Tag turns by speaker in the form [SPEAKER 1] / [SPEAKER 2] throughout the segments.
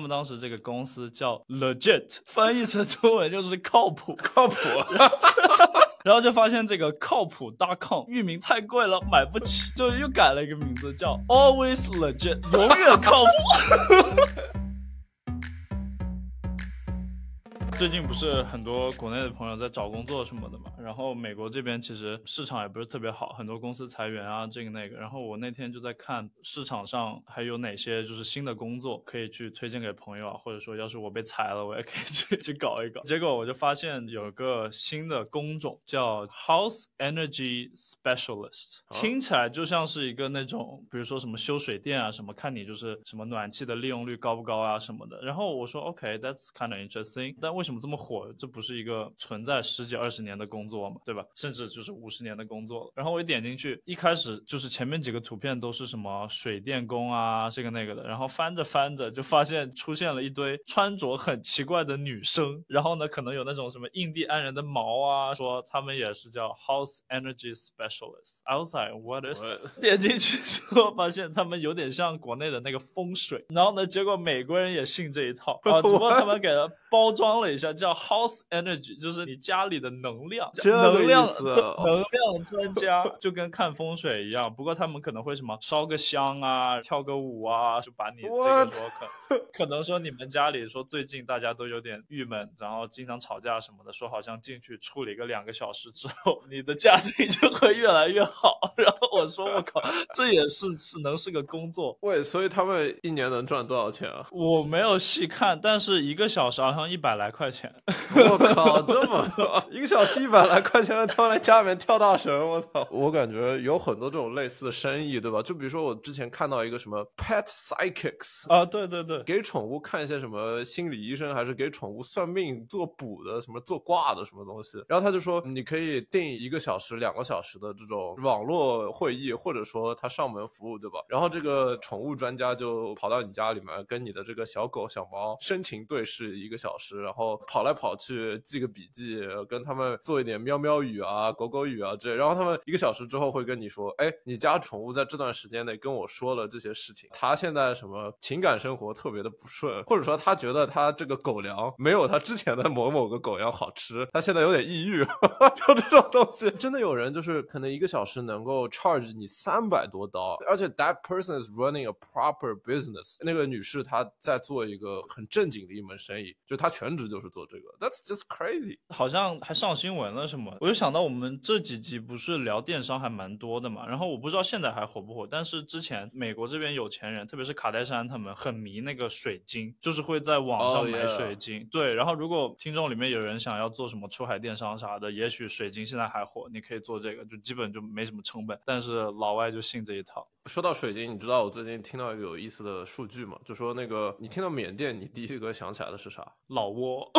[SPEAKER 1] 他们当时这个公司叫 Legit，翻译成中文就是靠谱，
[SPEAKER 2] 靠谱。
[SPEAKER 1] 然后就发现这个靠谱大 com 域名太贵了，买不起，就又改了一个名字叫 Always Legit，永远靠谱。最近不是很多国内的朋友在找工作什么的嘛，然后美国这边其实市场也不是特别好，很多公司裁员啊，这个那个。然后我那天就在看市场上还有哪些就是新的工作可以去推荐给朋友啊，或者说要是我被裁了，我也可以去去搞一搞。结果我就发现有个新的工种叫 House Energy Specialist，听起来就像是一个那种，比如说什么修水电啊什么，看你就是什么暖气的利用率高不高啊什么的。然后我说 OK，that's kind of interesting，但为什么？怎么这么火？这不是一个存在十几二十年的工作嘛？对吧？甚至就是五十年的工作了。然后我一点进去，一开始就是前面几个图片都是什么水电工啊，这个那个的。然后翻着翻着，就发现出现了一堆穿着很奇怪的女生。然后呢，可能有那种什么印第安人的毛啊，说他们也是叫 House Energy Specialist。Outside what is？点进去之后，发现他们有点像国内的那个风水。然后呢，结果美国人也信这一套 啊，只不过他们给了包装了一。叫 House Energy，就是你家里的能量，能量能量专家，就跟看风水一样。不过他们可能会什么烧个香啊，跳个舞啊，就把你这个说可可能说你们家里说最近大家都有点郁闷，然后经常吵架什么的，说好像进去处理个两个小时之后，你的家庭就会越来越好。然后我说我靠，这也是是能是个工作？
[SPEAKER 2] 喂，所以他们一年能赚多少钱啊？
[SPEAKER 1] 我没有细看，但是一个小时好像一百来块。钱，
[SPEAKER 2] 我靠，这么多，一个小时一百来块钱，他们来家里面跳大神，我操！我感觉有很多这种类似的生意，对吧？就比如说我之前看到一个什么 pet psychics
[SPEAKER 1] 啊，对对对，
[SPEAKER 2] 给宠物看一些什么心理医生，还是给宠物算命做卜的，什么做卦的什么东西。然后他就说，你可以定一个小时、两个小时的这种网络会议，或者说他上门服务，对吧？然后这个宠物专家就跑到你家里面，跟你的这个小狗、小猫深情对视一个小时，然后。跑来跑去记个笔记，跟他们做一点喵喵语啊、狗狗语啊这，然后他们一个小时之后会跟你说，哎，你家宠物在这段时间内跟我说了这些事情，它现在什么情感生活特别的不顺，或者说他觉得他这个狗粮没有他之前的某某个狗粮好吃，他现在有点抑郁，就这种东西，真的有人就是可能一个小时能够 charge 你三百多刀，而且 that person is running a proper business，那个女士她在做一个很正经的一门生意，就她全职就是。做这个，That's just crazy，
[SPEAKER 1] 好像还上新闻了什么？我就想到我们这几集不是聊电商还蛮多的嘛，然后我不知道现在还火不火，但是之前美国这边有钱人，特别是卡戴珊他们很迷那个水晶，就是会在网上买水晶。对，然后如果听众里面有人想要做什么出海电商啥的，也许水晶现在还火，你可以做这个，就基本就没什么成本，但是老外就信这一套。
[SPEAKER 2] 说到水晶，你知道我最近听到一个有意思的数据吗？就说那个你听到缅甸，你第一个想起来的是啥？
[SPEAKER 1] 老挝。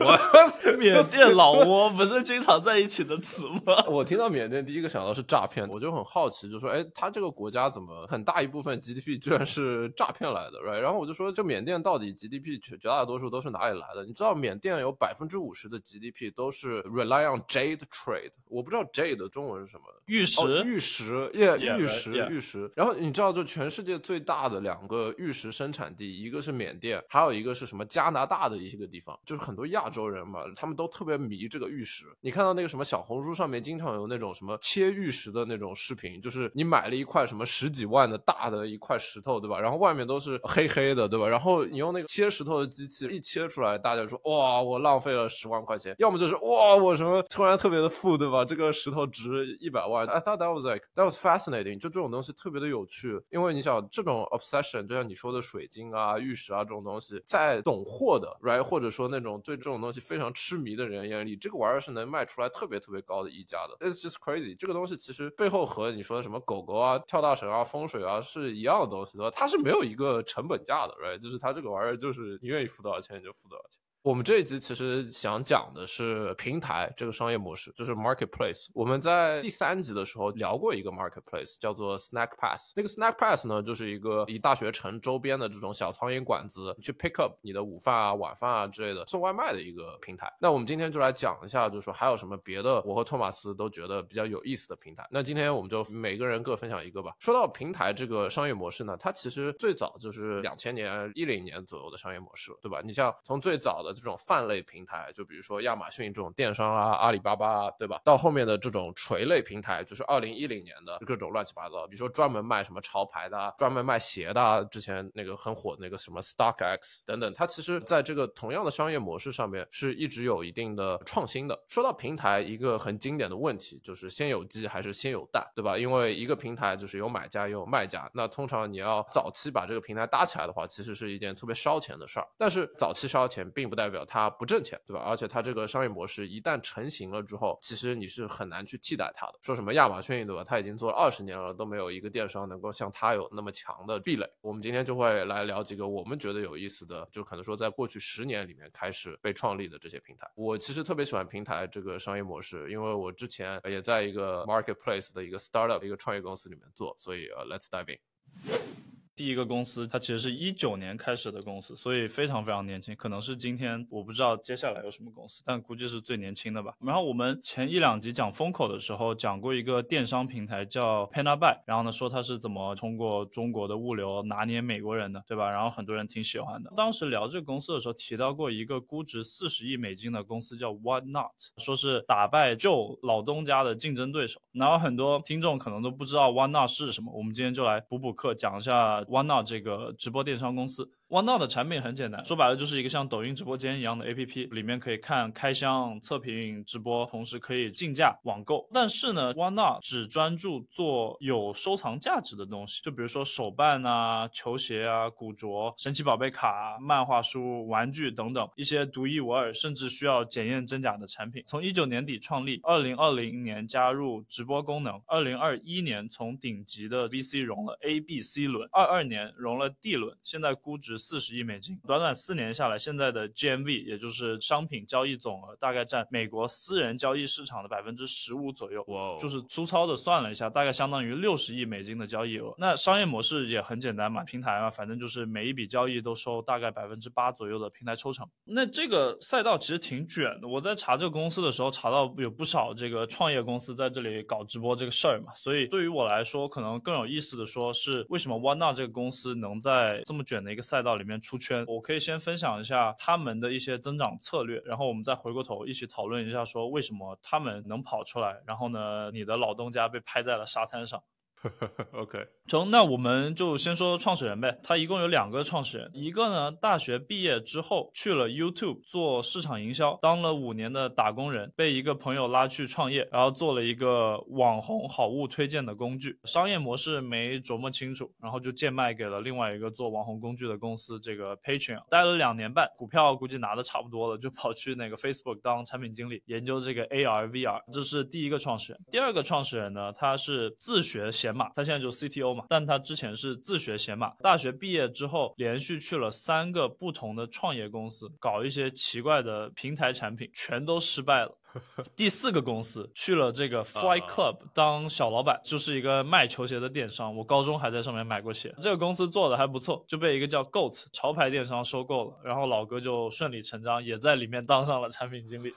[SPEAKER 1] 我缅甸老挝 不是经常在一起的词吗？
[SPEAKER 2] 我听到缅甸第一个想到是诈骗，我就很好奇，就说哎，他这个国家怎么很大一部分 GDP 居然是诈骗来的，right？然后我就说这缅甸到底 GDP 绝绝大多数都是哪里来的？你知道缅甸有百分之五十的 GDP 都是 rely on jade trade，我不知道 jade 的中文是什么？
[SPEAKER 1] 玉石？
[SPEAKER 2] 玉石？耶，玉石。玉石，然后你知道，就全世界最大的两个玉石生产地，一个是缅甸，还有一个是什么加拿大的一些个地方，就是很多亚洲人嘛，他们都特别迷这个玉石。你看到那个什么小红书上面经常有那种什么切玉石的那种视频，就是你买了一块什么十几万的大的一块石头，对吧？然后外面都是黑黑的，对吧？然后你用那个切石头的机器一切出来，大家说哇，我浪费了十万块钱，要么就是哇，我什么突然特别的富，对吧？这个石头值一百万。I thought that was like that was fascinating，就这种。东西特别的有趣，因为你想这种 obsession，就像你说的水晶啊、玉石啊这种东西，在懂货的，right，或者说那种对这种东西非常痴迷的人眼里，这个玩意儿是能卖出来特别特别高的溢价的。It's just crazy，这个东西其实背后和你说的什么狗狗啊、跳大神啊、风水啊是一样的东西，对吧？它是没有一个成本价的，right，就是它这个玩意儿就是你愿意付多少钱你就付多少钱。我们这一集其实想讲的是平台这个商业模式，就是 marketplace。我们在第三集的时候聊过一个 marketplace，叫做 Snack Pass。那个 Snack Pass 呢，就是一个以大学城周边的这种小苍蝇馆子去 pick up 你的午饭啊、晚饭啊之类的送外卖的一个平台。那我们今天就来讲一下，就是说还有什么别的，我和托马斯都觉得比较有意思的平台。那今天我们就每个人各分享一个吧。说到平台这个商业模式呢，它其实最早就是两千年、一零年左右的商业模式，对吧？你像从最早的这种泛类平台，就比如说亚马逊这种电商啊，阿里巴巴啊，对吧？到后面的这种垂类平台，就是二零一零年的各种乱七八糟，比如说专门卖什么潮牌的，专门卖鞋的，之前那个很火的那个什么 StockX 等等，它其实在这个同样的商业模式上面是一直有一定的创新的。说到平台，一个很经典的问题就是先有鸡还是先有蛋，对吧？因为一个平台就是有买家也有卖家，那通常你要早期把这个平台搭起来的话，其实是一件特别烧钱的事儿。但是早期烧钱并不代代表它不挣钱，对吧？而且它这个商业模式一旦成型了之后，其实你是很难去替代它的。说什么亚马逊，对吧？它已经做了二十年了，都没有一个电商能够像它有那么强的壁垒。我们今天就会来聊几个我们觉得有意思的，就可能说在过去十年里面开始被创立的这些平台。我其实特别喜欢平台这个商业模式，因为我之前也在一个 marketplace 的一个 startup 一个创业公司里面做，所以呃，let's dive in。
[SPEAKER 1] 第一个公司，它其实是一九年开始的公司，所以非常非常年轻，可能是今天我不知道接下来有什么公司，但估计是最年轻的吧。然后我们前一两集讲风口的时候，讲过一个电商平台叫 Panabuy，然后呢说它是怎么通过中国的物流拿捏美国人的，对吧？然后很多人挺喜欢的。当时聊这个公司的时候，提到过一个估值四十亿美金的公司叫 What Not，说是打败旧老东家的竞争对手。然后很多听众可能都不知道 What Not 是什么，我们今天就来补补课，讲一下。OneNow 这个直播电商公司。OneNote 的产品很简单，说白了就是一个像抖音直播间一样的 APP，里面可以看开箱、测评、直播，同时可以竞价、网购。但是呢，OneNote 只专注做有收藏价值的东西，就比如说手办啊、球鞋啊、古着、神奇宝贝卡、漫画书、玩具等等一些独一无二，甚至需要检验真假的产品。从一九年底创立，二零二零年加入直播功能，二零二一年从顶级的 VC 融了 A、B、C 轮，二二年融了 D 轮，现在估值。四十亿美金，短短四年下来，现在的 GMV 也就是商品交易总额，大概占美国私人交易市场的百分之十五左右。哇，就是粗糙的算了一下，大概相当于六十亿美金的交易额。那商业模式也很简单嘛，平台嘛，反正就是每一笔交易都收大概百分之八左右的平台抽成。那这个赛道其实挺卷的。我在查这个公司的时候，查到有不少这个创业公司在这里搞直播这个事儿嘛。所以对于我来说，可能更有意思的说是为什么 OneNow 这个公司能在这么卷的一个赛到。里面出圈，我可以先分享一下他们的一些增长策略，然后我们再回过头一起讨论一下，说为什么他们能跑出来，然后呢，你的老东家被拍在了沙滩上。
[SPEAKER 2] OK，
[SPEAKER 1] 从那我们就先说创始人呗。他一共有两个创始人，一个呢大学毕业之后去了 YouTube 做市场营销，当了五年的打工人，被一个朋友拉去创业，然后做了一个网红好物推荐的工具，商业模式没琢磨清楚，然后就贱卖给了另外一个做网红工具的公司，这个 Patreon，待了两年半，股票估计拿的差不多了，就跑去那个 Facebook 当产品经理，研究这个 AR VR。这是第一个创始人。第二个创始人呢，他是自学写。码，他现在就 CTO 嘛，但他之前是自学写码，大学毕业之后连续去了三个不同的创业公司，搞一些奇怪的平台产品，全都失败了。第四个公司去了这个 Fly Club 当小老板，就是一个卖球鞋的电商。我高中还在上面买过鞋。这个公司做的还不错，就被一个叫 Goat 潮牌电商收购了。然后老哥就顺理成章也在里面当上了产品经理。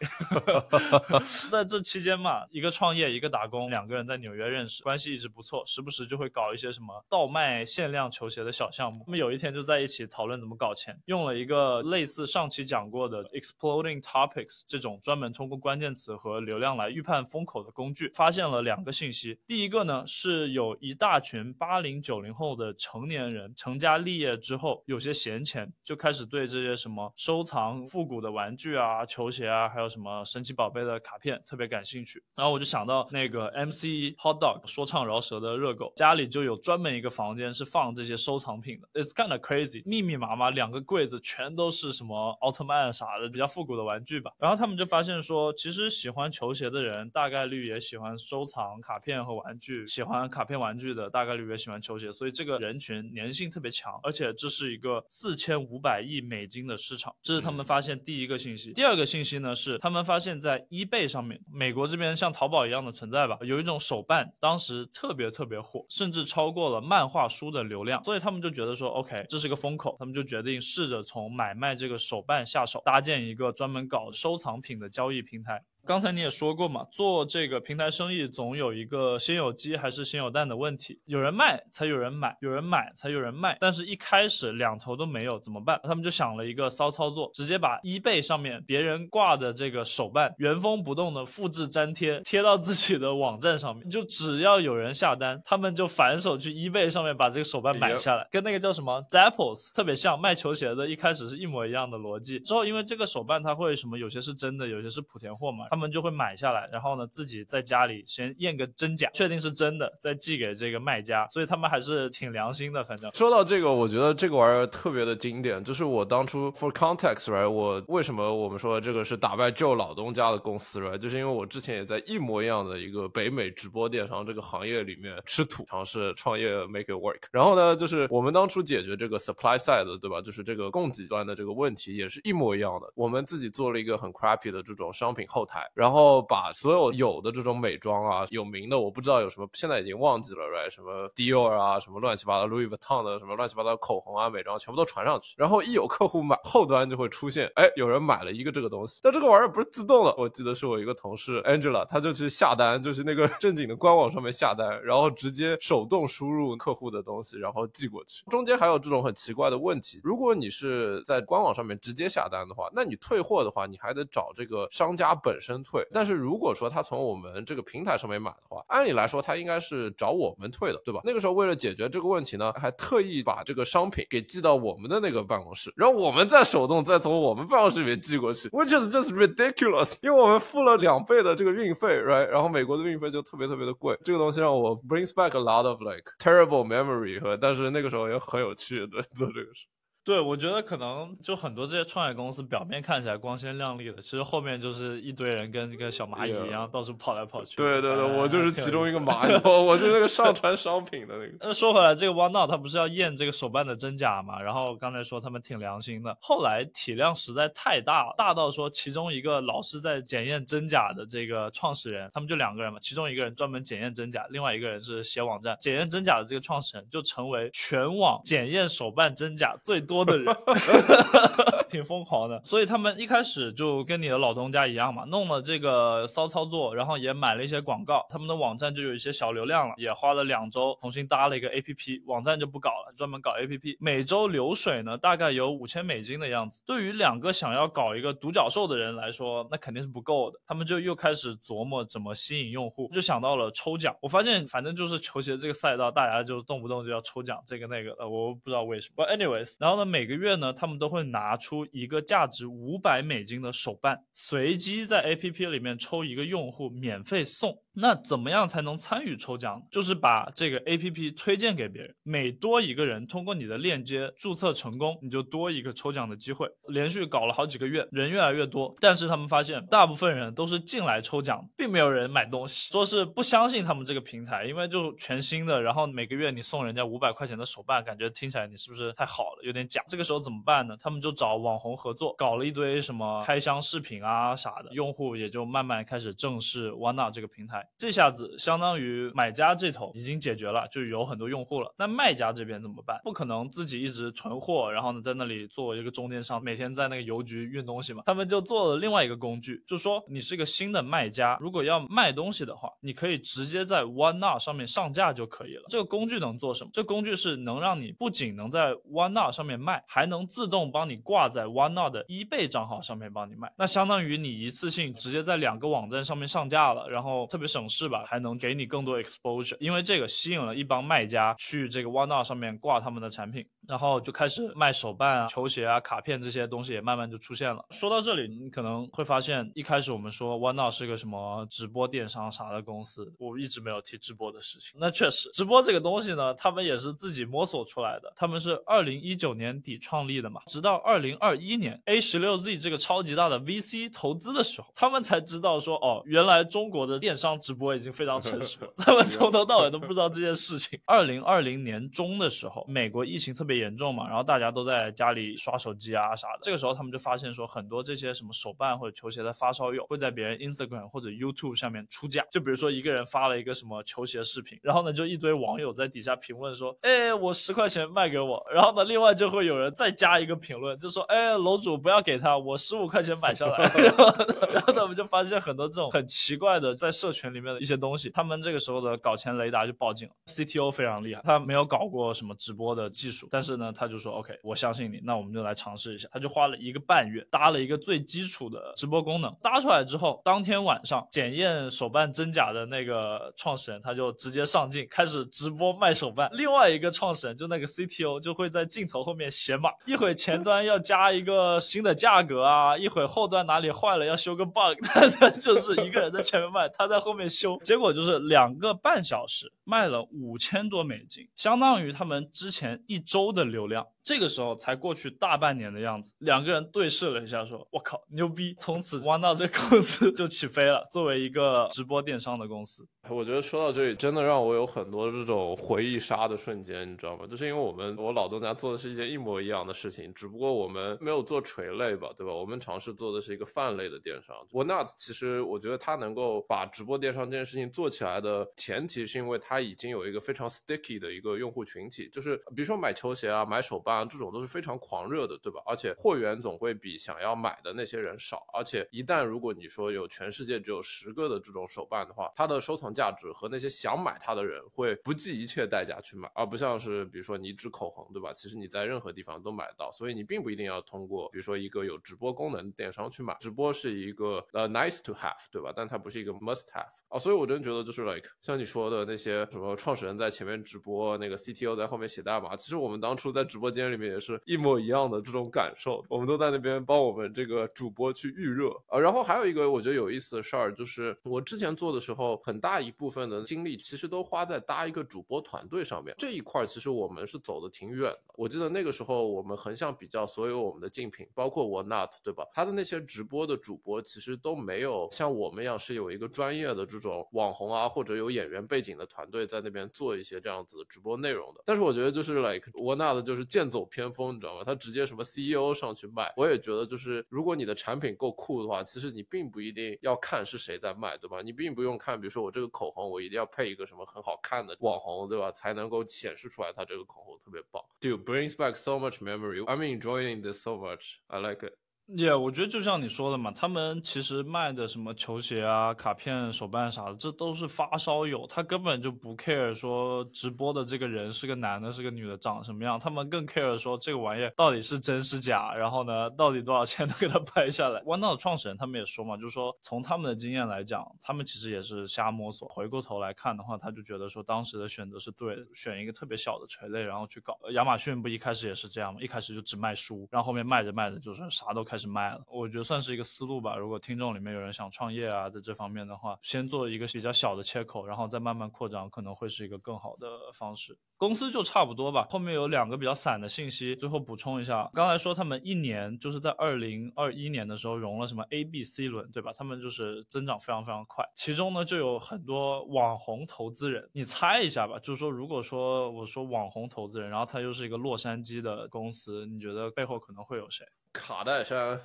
[SPEAKER 1] 在这期间嘛，一个创业，一个打工，两个人在纽约认识，关系一直不错，时不时就会搞一些什么倒卖限量球鞋的小项目。那么有一天就在一起讨论怎么搞钱，用了一个类似上期讲过的 Exploding Topics 这种专门通过关键。词和流量来预判风口的工具，发现了两个信息。第一个呢，是有一大群八零九零后的成年人成家立业之后，有些闲钱，就开始对这些什么收藏复古的玩具啊、球鞋啊，还有什么神奇宝贝的卡片特别感兴趣。然后我就想到那个 MC Hot Dog 说唱饶舌的热狗，家里就有专门一个房间是放这些收藏品的。It's kind of crazy，密密麻麻两个柜子全都是什么奥特曼啥的比较复古的玩具吧。然后他们就发现说，其实。实喜欢球鞋的人大概率也喜欢收藏卡片和玩具，喜欢卡片玩具的大概率也喜欢球鞋，所以这个人群粘性特别强，而且这是一个四千五百亿美金的市场，这是他们发现第一个信息。第二个信息呢是他们发现，在 eBay 上面，美国这边像淘宝一样的存在吧，有一种手办，当时特别特别火，甚至超过了漫画书的流量，所以他们就觉得说，OK，这是个风口，他们就决定试着从买卖这个手办下手，搭建一个专门搞收藏品的交易平台。刚才你也说过嘛，做这个平台生意总有一个先有鸡还是先有蛋的问题，有人卖才有人买，有人买才有人卖，但是一开始两头都没有怎么办？他们就想了一个骚操作，直接把 eBay 上面别人挂的这个手办原封不动的复制粘贴贴到自己的网站上面，就只要有人下单，他们就反手去 eBay 上面把这个手办买下来，跟那个叫什么 Zappos 特别像，卖球鞋的一开始是一模一样的逻辑。之后因为这个手办它会什么，有些是真的，有些是莆田货嘛。他们就会买下来，然后呢，自己在家里先验个真假，确定是真的，再寄给这个卖家。所以他们还是挺良心的。反正
[SPEAKER 2] 说到这个，我觉得这个玩意儿特别的经典。就是我当初 for context，right，我为什么我们说这个是打败 Joe 老东家的公司，right，就是因为我之前也在一模一样的一个北美直播电商这个行业里面吃土，尝试创业 make it work。然后呢，就是我们当初解决这个 supply side，对吧？就是这个供给端的这个问题也是一模一样的。我们自己做了一个很 crappy 的这种商品后台，然后。把所有有的这种美妆啊，有名的我不知道有什么，现在已经忘记了，right？什么 Dior 啊，什么乱七八糟 Louis Vuitton 的什么乱七八糟口红啊、美妆，全部都传上去。然后一有客户买，后端就会出现，哎，有人买了一个这个东西。但这个玩意儿不是自动的，我记得是我一个同事 Angela，他就去下单，就是那个 正经的官网上面下单，然后直接手动输入客户的东西，然后寄过去。中间还有这种很奇怪的问题，如果你是在官网上面直接下单的话，那你退货的话，你还得找这个商家本身退。但是如果说他从我们这个平台上面买的话，按理来说他应该是找我们退的，对吧？那个时候为了解决这个问题呢，还特意把这个商品给寄到我们的那个办公室，然后我们再手动再从我们办公室里面寄过去，which is just ridiculous，因为我们付了两倍的这个运费，right？然后美国的运费就特别特别的贵，这个东西让我 brings back a lot of like terrible memory 和，但是那个时候也很有趣的做这个事。
[SPEAKER 1] 对，我觉得可能就很多这些创业公司表面看起来光鲜亮丽的，其实后面就是一堆人跟这个小蚂蚁一样到处跑来跑去。
[SPEAKER 2] 对对对，我就是其中一个蚂蚁，我是那个上传商品的那个。
[SPEAKER 1] 那说回来，这个 OneNote 它不是要验这个手办的真假嘛？然后刚才说他们挺良心的，后来体量实在太大了，大到说其中一个老是在检验真假的这个创始人，他们就两个人嘛，其中一个人专门检验真假，另外一个人是写网站。检验真假的这个创始人就成为全网检验手办真假最多的人。挺疯狂的，所以他们一开始就跟你的老东家一样嘛，弄了这个骚操作，然后也买了一些广告，他们的网站就有一些小流量了，也花了两周重新搭了一个 APP，网站就不搞了，专门搞 APP，每周流水呢大概有五千美金的样子。对于两个想要搞一个独角兽的人来说，那肯定是不够的，他们就又开始琢磨怎么吸引用户，就想到了抽奖。我发现反正就是球鞋这个赛道，大家就动不动就要抽奖，这个那个，呃，我不知道为什么。But anyways，然后呢，每个月呢，他们都会拿出一个价值五百美金的手办，随机在 APP 里面抽一个用户免费送。那怎么样才能参与抽奖？就是把这个 APP 推荐给别人，每多一个人通过你的链接注册成功，你就多一个抽奖的机会。连续搞了好几个月，人越来越多，但是他们发现大部分人都是进来抽奖，并没有人买东西，说是不相信他们这个平台，因为就全新的，然后每个月你送人家五百块钱的手办，感觉听起来你是不是太好了，有点假。这个时候怎么办呢？他们就找网红合作，搞了一堆什么开箱视频啊啥的，用户也就慢慢开始正视 One 这个平台。这下子相当于买家这头已经解决了，就有很多用户了。那卖家这边怎么办？不可能自己一直囤货，然后呢在那里做一个中间商，每天在那个邮局运东西嘛。他们就做了另外一个工具，就说你是一个新的卖家，如果要卖东西的话，你可以直接在 OneNow 上面上架就可以了。这个工具能做什么？这工具是能让你不仅能在 OneNow 上面卖，还能自动帮你挂在 OneNow 的 eBay 账号上面帮你卖。那相当于你一次性直接在两个网站上面上架了，然后特别是。省事吧，还能给你更多 exposure，因为这个吸引了一帮卖家去这个 OneNow 上面挂他们的产品，然后就开始卖手办啊、球鞋啊、卡片这些东西也慢慢就出现了。说到这里，你可能会发现，一开始我们说 OneNow 是个什么直播电商啥的公司，我一直没有提直播的事情。那确实，直播这个东西呢，他们也是自己摸索出来的，他们是二零一九年底创立的嘛，直到二零二一年 A 十六 Z 这个超级大的 VC 投资的时候，他们才知道说，哦，原来中国的电商直播已经非常成熟了。他们从头到尾都不知道这件事情。二零二零年中的时候，美国疫情特别严重嘛，然后大家都在家里刷手机啊啥的。这个时候，他们就发现说，很多这些什么手办或者球鞋的发烧友会在别人 Instagram 或者 YouTube 上面出价。就比如说一个人发了一个什么球鞋视频，然后呢，就一堆网友在底下评论说，哎，我十块钱卖给我。然后呢，另外就会有人再加一个评论，就说，哎，楼主不要给他，我十五块钱买下来。然后，然后呢，我们就发现很多这种很奇怪的在社群里面的一些东西。他们这个时候的搞钱雷达就报警了。CTO 非常厉害，他没有搞过什么直播的技术，但是呢，他就说 OK，我相信你，那我们就来尝试一下。他就花了一个半月搭了一个最基础的直播功能，搭出来之后，当天晚上检验手办真假的那个创始人他就直接上镜开始直播卖手办，另外一个创始人就那个 CTO 就会在镜头后面写码，一会前端要加一个新的价格啊，一会后端哪里坏了要修个 bug，他就是一个人在前面卖，他在后面修，结果就是两个半小时卖了五千多美金，相当于他们之前一周的流量。这个时候才过去大半年的样子，两个人对视了一下，说：“我靠，牛逼！”从此玩到这公司就起飞了。作为一个直播电商的公司，
[SPEAKER 2] 我觉得说到这里，真的让我有很多这种回忆杀的瞬间，你知道吗？就是因为我们我老东家做的是一件一模一样的事情，只不过我们没有做垂类吧，对吧？我们尝试做的是一个泛类的电商。OneNow 其实我觉得它能够把直播电商这件事情做起来的前提，是因为它已经有一个非常 sticky 的一个用户群体，就是比如说买球鞋啊、买手办。这种都是非常狂热的，对吧？而且货源总会比想要买的那些人少。而且一旦如果你说有全世界只有十个的这种手办的话，它的收藏价值和那些想买它的人会不计一切代价去买，而不像是比如说你一支口红，对吧？其实你在任何地方都买得到，所以你并不一定要通过比如说一个有直播功能的电商去买。直播是一个呃 nice to have，对吧？但它不是一个 must have 啊。所以我真觉得就是 like 像你说的那些什么创始人在前面直播，那个 CTO 在后面写代码。其实我们当初在直播间里面也是一模一样的这种感受，我们都在那边帮我们这个主播去预热啊。然后还有一个我觉得有意思的事儿，就是我之前做的时候，很大一部分的精力其实都花在搭一个主播团队上面。这一块其实我们是走的挺远的。我记得那个时候我们横向比较所有我们的竞品，包括我 Not 对吧？他的那些直播的主播其实都没有像我们一样是有一个专业的这种网红啊，或者有演员背景的团队在那边做一些这样子的直播内容的。但是我觉得就是 like 我 Not 就是剑走走偏锋，你知道吗？他直接什么 CEO 上去卖。我也觉得就是如果你的产品够酷的话，其实你并不一定要看是谁在卖，对吧？你并不用看，比如说我这个口红，我一定要配一个什么很好看的网红，对吧？才能够显示出来它这个口红特别棒。Dude brings back so much memory. I'm enjoying this so much. I like it.
[SPEAKER 1] 也，我觉得就像你说的嘛，他们其实卖的什么球鞋啊、卡片、手办啥的，这都是发烧友，他根本就不 care 说直播的这个人是个男的、是个女的，长什么样，他们更 care 说这个玩意到底是真是假，然后呢，到底多少钱能给他拍下来。OneNow 的创始人他们也说嘛，就是说从他们的经验来讲，他们其实也是瞎摸索。回过头来看的话，他就觉得说当时的选择是对的，选一个特别小的垂类，然后去搞。亚马逊不一开始也是这样吗？一开始就只卖书，然后后面卖着卖着就是啥都开开始卖了，我觉得算是一个思路吧。如果听众里面有人想创业啊，在这方面的话，先做一个比较小的切口，然后再慢慢扩张，可能会是一个更好的方式。公司就差不多吧。后面有两个比较散的信息，最后补充一下。刚才说他们一年就是在二零二一年的时候融了什么 A、B、C 轮，对吧？他们就是增长非常非常快，其中呢就有很多网红投资人。你猜一下吧，就是说，如果说我说网红投资人，然后他又是一个洛杉矶的公司，你觉得背后可能会有谁？
[SPEAKER 2] 卡戴珊，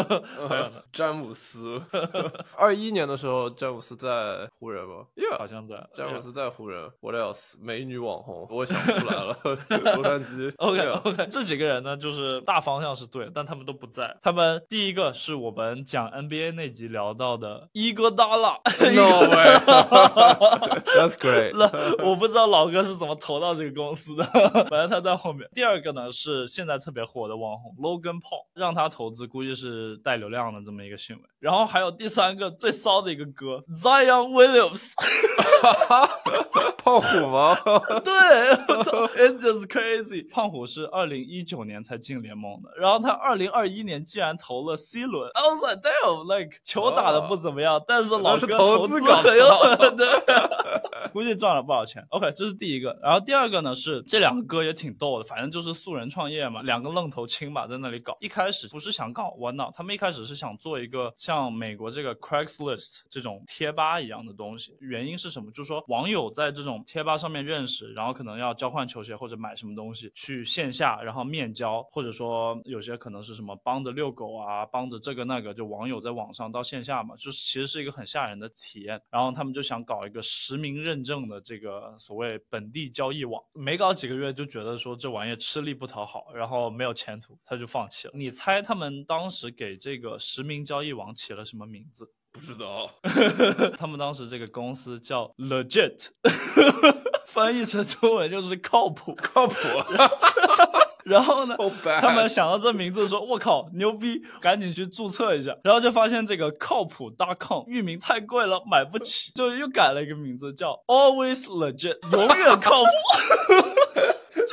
[SPEAKER 2] 詹姆斯。二一年的时候，詹姆斯在湖人吗？
[SPEAKER 1] 好像在。
[SPEAKER 2] 詹姆斯在湖人。What else？美女网红，我想不出来了。洛杉矶。
[SPEAKER 1] OK OK，这几个人呢，就是大方向是对，但他们都不在。他们第一个是我们讲 NBA 那集聊到的伊戈达拉。
[SPEAKER 2] No way。That's great。
[SPEAKER 1] 我不知道老哥是怎么投到这个公司的，反正他在后面。第二个呢是现在特别火的网红 Logan Paul。让他投资，估计是带流量的这么一个新闻。然后还有第三个最骚的一个歌，Zion Williams，
[SPEAKER 2] 胖虎吗？
[SPEAKER 1] 对，It's just crazy。胖虎是二零一九年才进联盟的，然后他二零二一年竟然投了 C 轮，I was like damn，like 球打的不怎么样，但是老哥投资很有对，估计赚了不少钱。OK，这是第一个。然后第二个呢是这两个歌也挺逗的，反正就是素人创业嘛，两个愣头青吧在那里搞。一开始不是想搞玩闹他们一开始是想做一个像美国这个 Craigslist 这种贴吧一样的东西。原因是什么？就是说网友在这种贴吧上面认识，然后可能要交换球鞋或者买什么东西，去线下然后面交，或者说有些可能是什么帮着遛狗啊，帮着这个那个，就网友在网上到线下嘛，就是其实是一个很吓人的体验。然后他们就想搞一个实名认证的这个所谓本地交易网，没搞几个月就觉得说这玩意吃力不讨好，然后没有前途，他就放弃了。你猜他们当时给这个实名交易网起了什么名字？
[SPEAKER 2] 不知道，
[SPEAKER 1] 他们当时这个公司叫 Legit，翻译成中文就是靠谱，
[SPEAKER 2] 靠谱。
[SPEAKER 1] 然后呢，他们想到这名字，说：“我靠，牛逼！赶紧去注册一下。”然后就发现这个靠谱 .com 域名太贵了，买不起，就又改了一个名字，叫 Always Legit，永远靠谱。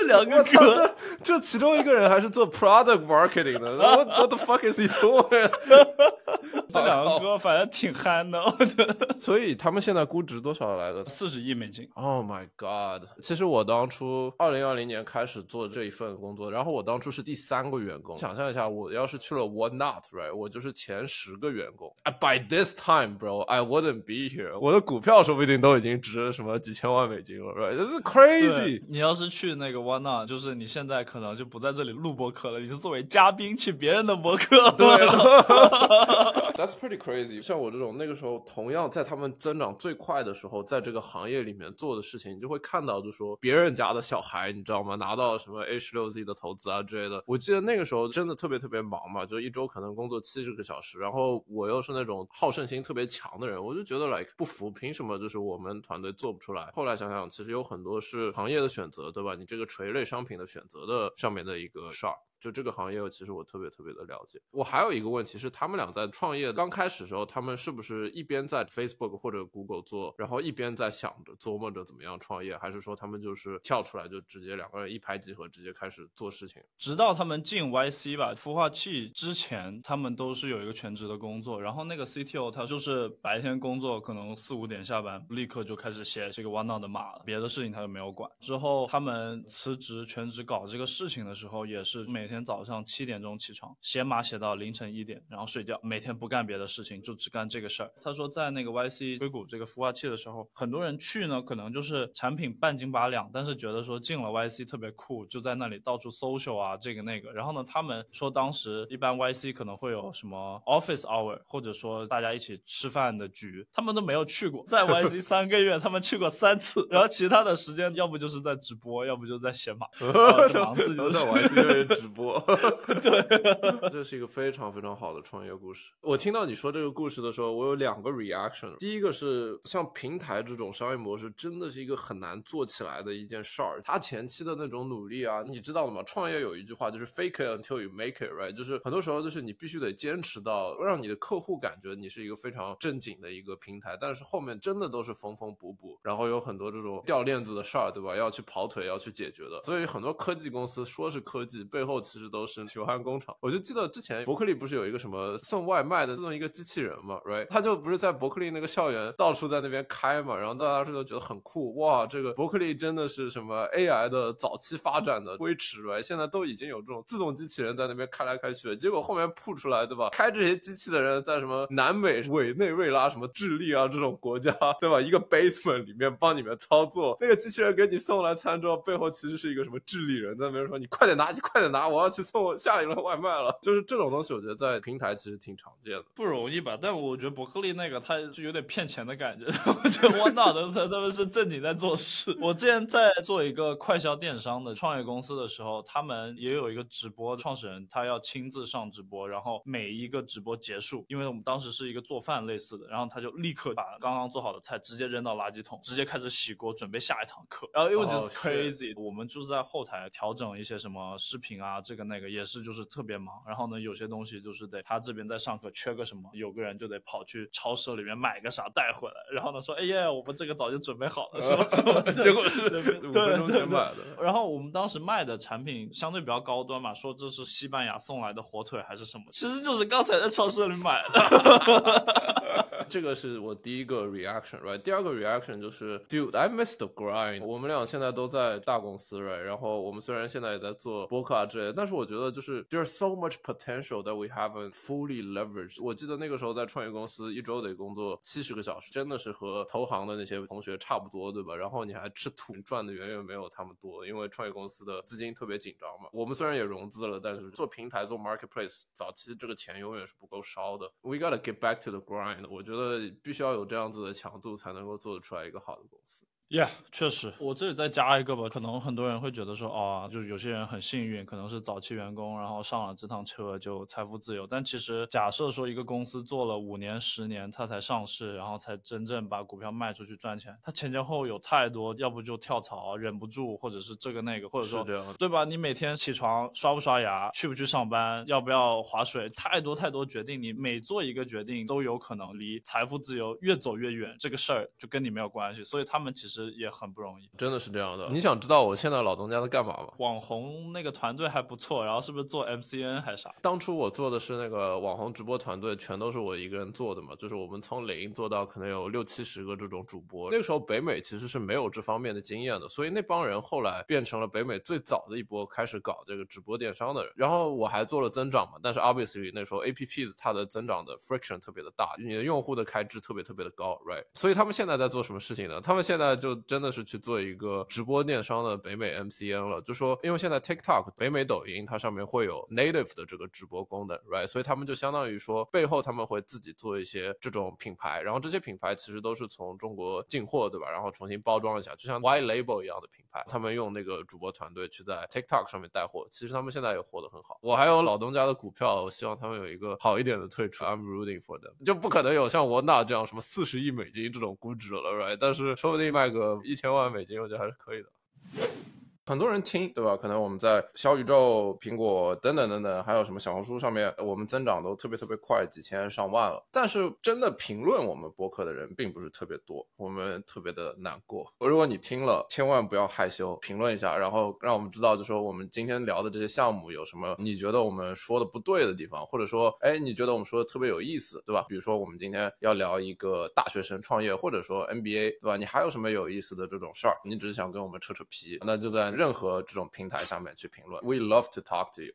[SPEAKER 1] 这两个
[SPEAKER 2] 哥，这其中一个人还是做 product marketing 的，What What the fuck is he doing？
[SPEAKER 1] 这两个哥反正挺憨的，我觉得。
[SPEAKER 2] 所以他们现在估值多少来着？
[SPEAKER 1] 四十亿美金。
[SPEAKER 2] Oh my god！其实我当初二零二零年开始做这一份工作，然后我当初是第三个员工。想象一下，我要是去了 One Not，right？我就是前十个员工。By this time, bro, I wouldn't be here。我的股票说不定都已经值什么几千万美金了，right？This is crazy。
[SPEAKER 1] 你要是去那个 One Not，就是你现在可能就不在这里录播客了，你是作为嘉宾去别人的播客。
[SPEAKER 2] 对。That's pretty crazy。像我这种那个时候同样在他们增长最快的时候，在这个行业里面做的事情，你就会看到，就说别人家的小孩，你知道吗？拿到什么 A 十六 Z 的投资啊之类的。我记得那个时候真的特别特别忙嘛，就一周可能工作七十个小时。然后我又是那种好胜心特别强的人，我就觉得 like 不服，凭什么就是我们团队做不出来？后来想想，其实有很多是行业的选择，对吧？你这个垂类商品的选择的上面的一个事儿。就这个行业，其实我特别特别的了解。我还有一个问题是，他们俩在创业刚开始的时候，他们是不是一边在 Facebook 或者 Google 做，然后一边在想着琢磨着怎么样创业？还是说他们就是跳出来就直接两个人一拍即合，直接开始做事情？
[SPEAKER 1] 直到他们进 YC 吧，孵化器之前，他们都是有一个全职的工作。然后那个 CTO 他就是白天工作，可能四五点下班，立刻就开始写这个 OneNote 的码了，别的事情他就没有管。之后他们辞职全职搞这个事情的时候，也是每天。天早上七点钟起床写码写到凌晨一点，然后睡觉，每天不干别的事情，就只干这个事儿。他说在那个 YC 硅谷这个孵化器的时候，很多人去呢，可能就是产品半斤八两，但是觉得说进了 YC 特别酷，就在那里到处 social 啊，这个那个。然后呢，他们说当时一般 YC 可能会有什么 office hour，或者说大家一起吃饭的局，他们都没有去过。在 YC 三个月，他们去过三次，然后其他的时间要不就是在直播，要不就在写码，忙自己
[SPEAKER 2] 在 YC 直播。
[SPEAKER 1] 对，
[SPEAKER 2] 这是一个非常非常好的创业故事。我听到你说这个故事的时候，我有两个 reaction。第一个是像平台这种商业模式，真的是一个很难做起来的一件事儿。他前期的那种努力啊，你知道的吗？创业有一句话就是 fake it until you make it，right？就是很多时候就是你必须得坚持到让你的客户感觉你是一个非常正经的一个平台，但是后面真的都是缝缝补补，然后有很多这种掉链子的事儿，对吧？要去跑腿，要去解决的。所以很多科技公司说是科技，背后。其实都是球焊工厂。我就记得之前伯克利不是有一个什么送外卖的自动一个机器人嘛，right？他就不是在伯克利那个校园到处在那边开嘛，然后大家都觉得很酷，哇，这个伯克利真的是什么 AI 的早期发展的威驰，right？现在都已经有这种自动机器人在那边开来开去，结果后面铺出来，对吧？开这些机器的人在什么南美、委内瑞拉、什么智利啊这种国家，对吧？一个 basement 里面帮你们操作，那个机器人给你送来餐桌，背后其实是一个什么智利人在那边说：“你快点拿，你快点拿，我。”要去送我下一轮外卖了，就是这种东西，我觉得在平台其实挺常见的，
[SPEAKER 1] 不容易吧？但我觉得伯克利那个他就有点骗钱的感觉，我觉得汪大的他他们是正经在做事。我之前在做一个快销电商的创业公司的时候，他们也有一个直播创始人，他要亲自上直播，然后每一个直播结束，因为我们当时是一个做饭类似的，然后他就立刻把刚刚做好的菜直接扔到垃圾桶，直接开始洗锅准备下一堂课。然后因为 just crazy，我们就是在后台调整一些什么视频啊。这个那个也是就是特别忙。然后呢，有些东西就是得他这边在上课缺个什么，有个人就得跑去超市里面买个啥带回来。然后呢说，哎呀，我们这个早就准备好了，什么什么？
[SPEAKER 2] 结果是
[SPEAKER 1] 对
[SPEAKER 2] 五分钟前买的。
[SPEAKER 1] 然后我们当时卖的产品相对比较高端嘛，说这是西班牙送来的火腿还是什么，其实就是刚才在超市里买的。
[SPEAKER 2] 这个是我第一个 reaction，right？第二个 reaction 就是，dude，I miss the grind。我们俩现在都在大公司，right？然后我们虽然现在也在做播客啊之类的，但是我觉得就是 there's so much potential that we haven't fully leveraged。我记得那个时候在创业公司，一周得工作七十个小时，真的是和投行的那些同学差不多，对吧？然后你还吃土，赚的远远没有他们多，因为创业公司的资金特别紧张嘛。我们虽然也融资了，但是做平台做 marketplace，早期这个钱永远是不够烧的。We gotta get back to the grind。我觉得觉得必须要有这样子的强度，才能够做得出来一个好的公司。
[SPEAKER 1] Yeah，确实，我这里再加一个吧。可能很多人会觉得说，哦，就是有些人很幸运，可能是早期员工，然后上了这趟车就财富自由。但其实，假设说一个公司做了五年、十年，它才上市，然后才真正把股票卖出去赚钱，它前前后后有太多，要不就跳槽，忍不住，或者是这个那个，或者说对吧？你每天起床刷不刷牙，去不去上班，要不要划水，太多太多决定，你每做一个决定都有可能离财富自由越走越远。这个事儿就跟你没有关系，所以他们其实也很不容易。
[SPEAKER 2] 真的是这样的。你想知道我现在老东家在干嘛吗？
[SPEAKER 1] 网红那个团队还不错，然后是不是做 MCN 还啥？
[SPEAKER 2] 当初我做的是那个网红直播团队，全都是我一个人做的嘛，就是我们从零做到可能有六七十个这种主播。那个时候北美其实是没有这方面的经验的，所以那帮人后来变成了北美最早的一波开始搞这个直播电商的人。然后我还做了增长嘛，但是 obviously 那时候 APP 它的增长的 friction 特别的大，你的用户的开支特别特别的高，right？所以他们现在在做什么事情呢？他们现在就真的是去做一个直播电商的北美 MCN 了，就说因为现在 TikTok 北美抖音它上面会有 native 的这个直播功能，right？所以他们就相当于说背后他们会自己做一些这种品牌，然后这些品牌其实都是从中国进货，对吧？然后重新包装一下，就像 White Label 一样的品牌，他们用那个主播团队去在 TikTok 上面带货，其实他们现在也活得很好。我还有老东家的股票，我希望他们有一个好一点的退出，I'm rooting for them。就不可能有像沃纳这样什么四十亿美金这种估值了，right？但是说不定卖个一千万美金，我觉得还是可以的。很多人听，对吧？可能我们在小宇宙、苹果等等等等，还有什么小红书上面，我们增长都特别特别快，几千上万了。但是真的评论我们播客的人并不是特别多，我们特别的难过。如果你听了，千万不要害羞，评论一下，然后让我们知道，就说我们今天聊的这些项目有什么你觉得我们说的不对的地方，或者说，哎，你觉得我们说的特别有意思，对吧？比如说我们今天要聊一个大学生创业，或者说 NBA，对吧？你还有什么有意思的这种事儿？你只是想跟我们扯扯皮，那就在任何这种平台上面去评论。We love to talk to you。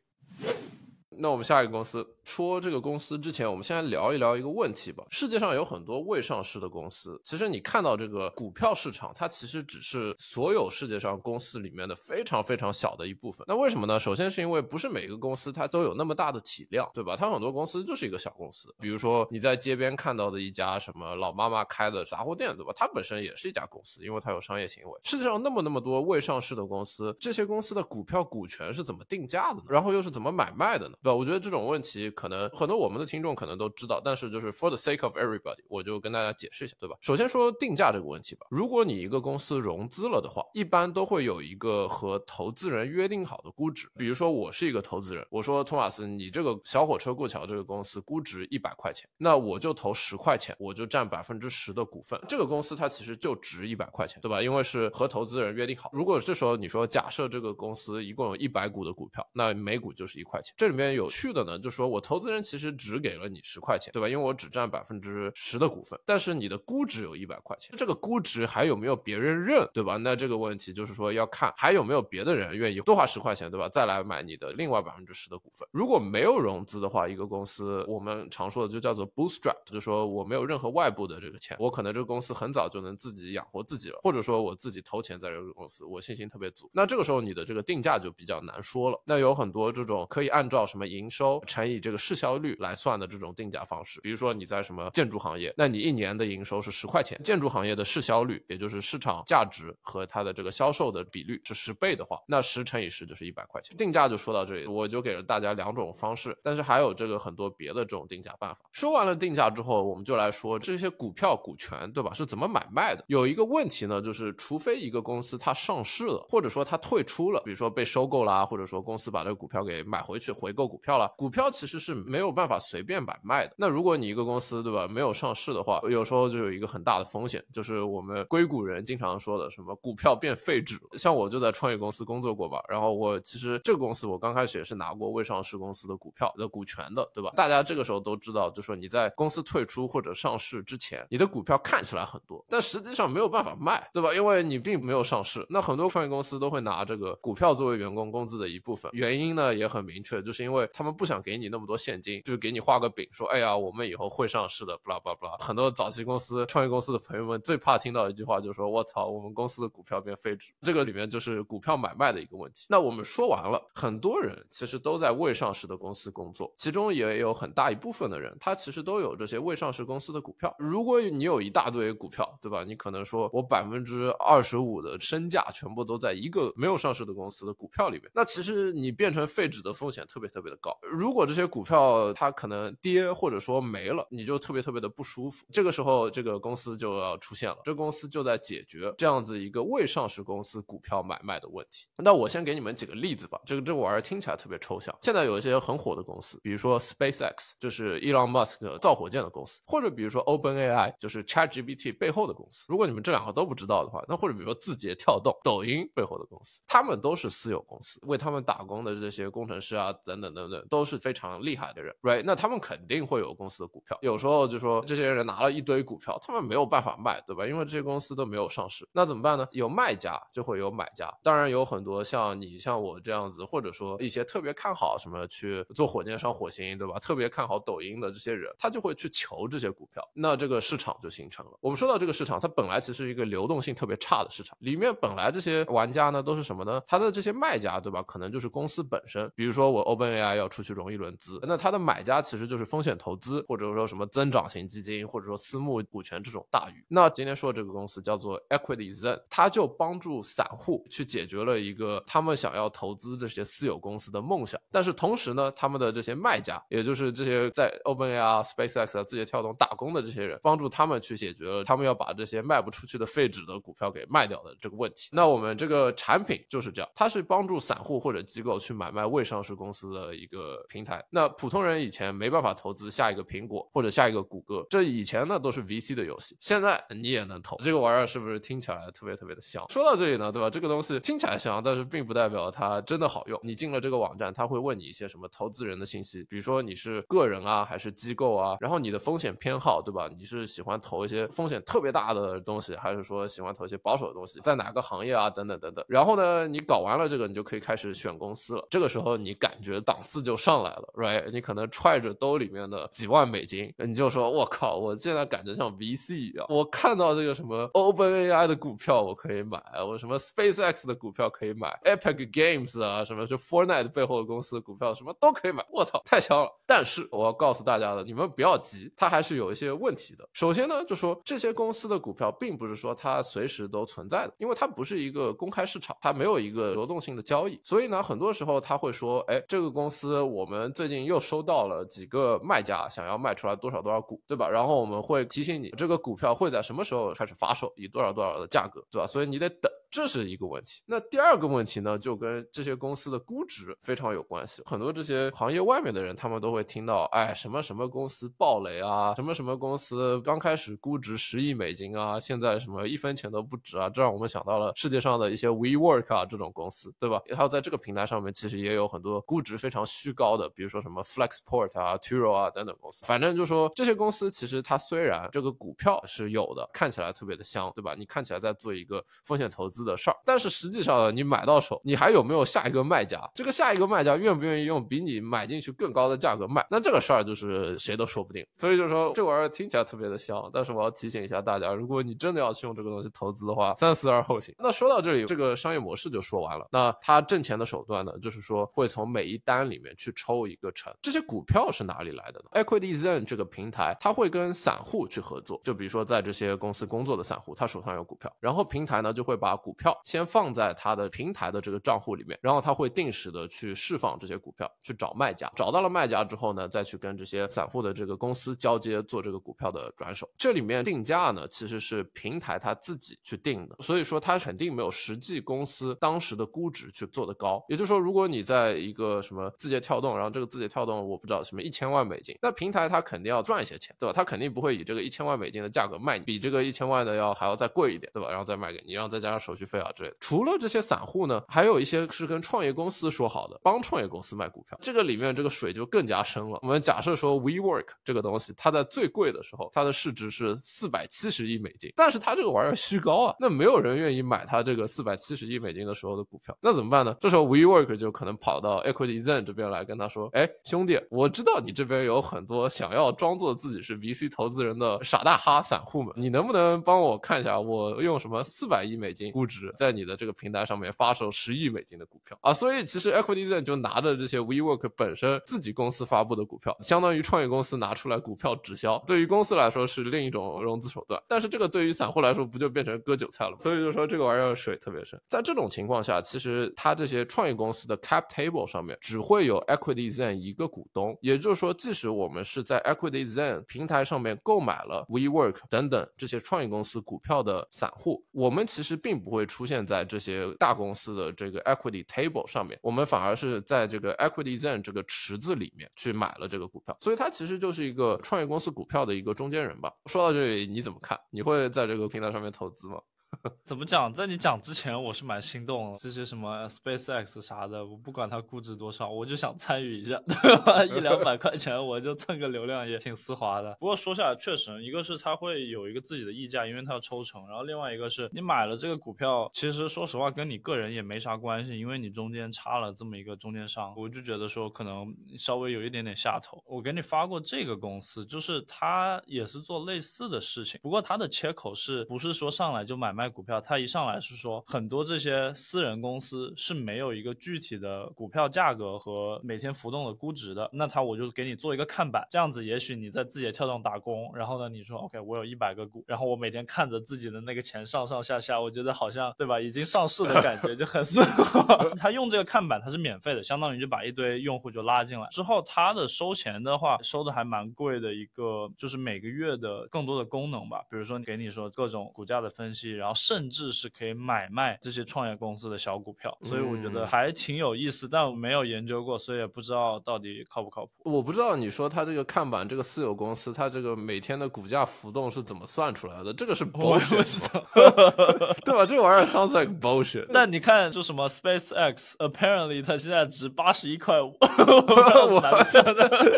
[SPEAKER 2] 那我们下一个公司说这个公司之前，我们先来聊一聊一个问题吧。世界上有很多未上市的公司，其实你看到这个股票市场，它其实只是所有世界上公司里面的非常非常小的一部分。那为什么呢？首先是因为不是每个公司它都有那么大的体量，对吧？它很多公司就是一个小公司，比如说你在街边看到的一家什么老妈妈开的杂货店，对吧？它本身也是一家公司，因为它有商业行为。世界上那么那么多未上市的公司，这些公司的股票股权是怎么定价的呢？然后又是怎么买卖的呢？对吧？我觉得这种问题可能很多我们的听众可能都知道，但是就是 for the sake of everybody，我就跟大家解释一下，对吧？首先说定价这个问题吧。如果你一个公司融资了的话，一般都会有一个和投资人约定好的估值。比如说我是一个投资人，我说托马斯，你这个小火车过桥这个公司估值一百块钱，那我就投十块钱，我就占百分之十的股份。这个公司它其实就值一百块钱，对吧？因为是和投资人约定好。如果这时候你说假设这个公司一共有一百股的股票，那每股就是一块钱。这里面有趣的呢，就说我投资人其实只给了你十块钱，对吧？因为我只占百分之十的股份，但是你的估值有一百块钱，这个估值还有没有别人认，对吧？那这个问题就是说要看还有没有别的人愿意多花十块钱，对吧？再来买你的另外百分之十的股份。如果没有融资的话，一个公司我们常说的就叫做 bootstrap，就是说我没有任何外部的这个钱，我可能这个公司很早就能自己养活自己了，或者说我自己投钱在这个公司，我信心特别足。那这个时候你的这个定价就比较难说了。那有很多这种可以按照什么什么营收乘以这个市销率来算的这种定价方式。比如说你在什么建筑行业，那你一年的营收是十块钱，建筑行业的市销率，也就是市场价值和它的这个销售的比率是十倍的话，那十乘以十就是一百块钱。定价就说到这里，我就给了大家两种方式，但是还有这个很多别的这种定价办法。说完了定价之后，我们就来说这些股票股权，对吧？是怎么买卖的？有一个问题呢，就是除非一个公司它上市了，或者说它退出了，比如说被收购啦，或者说公司把这个股票给买回去回购股票了，股票其实是没有办法随便买卖的。那如果你一个公司，对吧，没有上市的话，有时候就有一个很大的风险，就是我们硅谷人经常说的什么股票变废纸。像我就在创业公司工作过吧，然后我其实这个公司我刚开始也是拿过未上市公司的股票的股权的，对吧？大家这个时候都知道，就说你在公司退出或者上市之前，你的股票看起来很多，但实际上没有办法卖，对吧？因为你并没有上市。那很多创业公司都会拿这个股票作为员工工资的一部分，原因呢也很明确，就是因为他们不想给你那么多现金，就是给你画个饼，说哎呀，我们以后会上市的，不啦不啦不啦。很多早期公司、创业公司的朋友们最怕听到一句话，就是说我操，我们公司的股票变废纸。这个里面就是股票买卖的一个问题。那我们说完了，很多人其实都在未上市的公司工作，其中也有很大一部分的人，他其实都有这些未上市公司的股票。如果你有一大堆股票，对吧？你可能说我百分之二十五的身价全部都在一个没有上市的公司的股票里面，那其实你变成废纸的风险特别特别的高。如果这些股票它可能跌或者说没了，你就特别特别的不舒服。这个时候，这个公司就要出现了，这公司就在解决这样子一个未上市公司股票买卖的问题。那我先给你们几个例子吧。这个这玩意儿听起来特别抽象。现在有一些很火的公司，比如说 SpaceX，就是 Elon Musk 造火箭的公司，或者比如说 OpenAI，就是 ChatGPT 背后的公司。如果你们这两个都不知道的话，那或者比如说字节跳动、抖音背后的公司，他们都是私有公司，为他们打工的这些工程师啊，等等的等等，都是非常厉害的人，right？那他们肯定会有公司的股票。有时候就说这些人拿了一堆股票，他们没有办法卖，对吧？因为这些公司都没有上市，那怎么办呢？有卖家就会有买家，当然有很多像你像我这样子，或者说一些特别看好什么去做火箭上火星，对吧？特别看好抖音的这些人，他就会去求这些股票，那这个市场就形成了。我们说到这个市场，它本来其实是一个流动性特别差的市场，里面本来这些玩家呢都是什么呢？他的这些卖家，对吧？可能就是公司本身，比如说我 OpenAI 要出去融一轮资，那他的买家其实就是风险投资，或者说什么增长型基金，或者说私募股权这种大鱼。那今天说的这个公司叫做 Equity Zen，它就帮助散户去解决了一个他们想要投资这些私有公司的梦想。但是同时呢，他们的这些卖家，也就是这些在 OpenAI、SpaceX 啊、字节跳动打工的这些人，帮助他们去解决了他们要把这些卖不出去的废纸的股票给卖掉的这个问题。那我们这个产品就是这样，它是帮助散户或者机构去买卖未上市公司的一个平台。那普通人以前没办法投资下一个苹果或者下一个谷歌，这以前呢都是 VC 的游戏，现在你也能投。这个玩意儿是不是听起来特别特别的香？说到这里呢，对吧？这个东西听起来香，但是并不代表它真的好用。你进了这个网站，他会问你一些什么投资人的信息，比如说你是个人啊还是机构啊，然后你的风险偏好，对吧？你是喜欢投一些风险特别大的东西，还是说喜欢投一些保守的东西？在哪个行业啊？等等等等。然后呢，你搞完了这个，你就可以开始选公司了。这个时候你感觉到档次就上来了，right？你可能揣着兜里面的几万美金，你就说：“我靠，我现在感觉像 VC 一样。我看到这个什么 OpenAI 的股票我可以买，我什么 SpaceX 的股票可以买，Epic Games 啊，什么就 Fortnite 背后的公司的股票什么都可以买。我操，太香了！但是我要告诉大家的，你们不要急，它还是有一些问题的。首先呢，就说这些公司的股票并不是说它随时都存在的，因为它不是一个公开市场，它没有一个流动性的交易。所以呢，很多时候他会说，哎，这个公公司我们最近又收到了几个卖家想要卖出来多少多少股，对吧？然后我们会提醒你，这个股票会在什么时候开始发售，以多少多少的价格，对吧？所以你得等。这是一个问题。那第二个问题呢，就跟这些公司的估值非常有关系。很多这些行业外面的人，他们都会听到，哎，什么什么公司暴雷啊，什么什么公司刚开始估值十亿美金啊，现在什么一分钱都不值啊，这让我们想到了世界上的一些 WeWork 啊这种公司，对吧？还有在这个平台上面，其实也有很多估值非常虚高的，比如说什么 Flexport 啊、Turo 啊等等公司。反正就说这些公司，其实它虽然这个股票是有的，看起来特别的香，对吧？你看起来在做一个风险投资。的事儿。但是实际上呢，你买到手，你还有没有下一个卖家？这个下一个卖家愿不愿意用比你买进去更高的价格卖？那这个事儿就是谁都说不定。所以就是说，这玩意儿听起来特别的香，但是我要提醒一下大家，如果你真的要去用这个东西投资的话，三思而后行。那说到这里，这个商业模式就说完了。那它挣钱的手段呢，就是说会从每一单里面去抽一个成。这些股票是哪里来的呢？EquityZen 这个平台，它会跟散户去合作，就比如说在这些公司工作的散户，他手上有股票，然后平台呢就会把股票先放在他的平台的这个账户里面，然后他会定时的去释放这些股票，去找卖家，找到了卖家之后呢，再去跟这些散户的这个公司交接，做这个股票的转手。这里面定价呢，其实是平台他自己去定的，所以说他肯定没有实际公司当时的估值去做的高。也就是说，如果你在一个什么字节跳动，然后这个字节跳动我不知道什么一千万美金，那平台它肯定要赚一些钱，对吧？它肯定不会以这个一千万美金的价格卖你，比这个一千万的要还要再贵一点，对吧？然后再卖给你，然后再加上手续费啊之类的。除了这些散户呢，还有一些是跟创业公司说好的，帮创业公司卖股票。这个里面这个水就更加深了。我们假设说 WeWork 这个东西，它在最贵的时候，它的市值是四百七十亿美金，但是它这个玩意儿虚高啊，那没有人愿意买它这个四百七十亿美金的时候的股票，那怎么办呢？这时候 WeWork 就可能跑到 EquityZen 这边来跟他说，哎，兄弟，我知道你这边有很多想要装作自己是 VC 投资人的傻大哈散户们，你能不能帮我看一下，我用什么四百亿美金估值在你的这个平台上面发售十亿美金的股票啊？所以其实 EquityZen 就拿着这些 WeWork 本身自己公司发布的股票，相当于创业公司拿出来股票直销，对于公司来说是另一种融资手段，但是这个对于散户来说不就变成割韭菜了？所以就说这个玩意儿水特别深。在这种情况下，其实他这些创业公司的 cap table 上面只会会有 EquityZen 一个股东，也就是说，即使我们是在 EquityZen 平台上面购买了 WeWork 等等这些创业公司股票的散户，我们其实并不会出现在这些大公司的这个 equity table 上面，我们反而是在这个 EquityZen 这个池子里面去买了这个股票，所以它其实就是一个创业公司股票的一个中间人吧。说到这里，你怎么看？你会在这个平台上面投资吗？
[SPEAKER 1] 怎么讲？在你讲之前，我是蛮心动的。这些什么 SpaceX 啥的，我不管它估值多少，我就想参与一下，对吧？一两百块钱，我就蹭个流量，也挺丝滑的。不过说下来，确实，一个是它会有一个自己的溢价，因为它要抽成；然后另外一个是你买了这个股票，其实说实话跟你个人也没啥关系，因为你中间插了这么一个中间商，我就觉得说可能稍微有一点点下头。我给你发过这个公司，就是它也是做类似的事情，不过它的切口是不是说上来就买卖卖？股票，他一上来是说很多这些私人公司是没有一个具体的股票价格和每天浮动的估值的，那他我就给你做一个看板，这样子也许你在字节跳动打工，然后呢你说 OK 我有一百个股，然后我每天看着自己的那个钱上上下下，我觉得好像对吧，已经上市的感觉就很丝滑。他用这个看板它是免费的，相当于就把一堆用户就拉进来之后，他的收钱的话收的还蛮贵的一个，就是每个月的更多的功能吧，比如说给你说各种股价的分析，然后。甚至是可以买卖这些创业公司的小股票，所以我觉得还挺有意思，但我没有研究过，所以也不知道到底靠不靠谱。
[SPEAKER 2] 我不知道你说他这个看板这个私有公司，他这个每天的股价浮动是怎么算出来的？这个是 bullshit，对吧？这个玩意儿 sounds like bullshit。
[SPEAKER 1] 那你看，就什么 SpaceX，apparently 它现在值八十一块五，
[SPEAKER 2] 我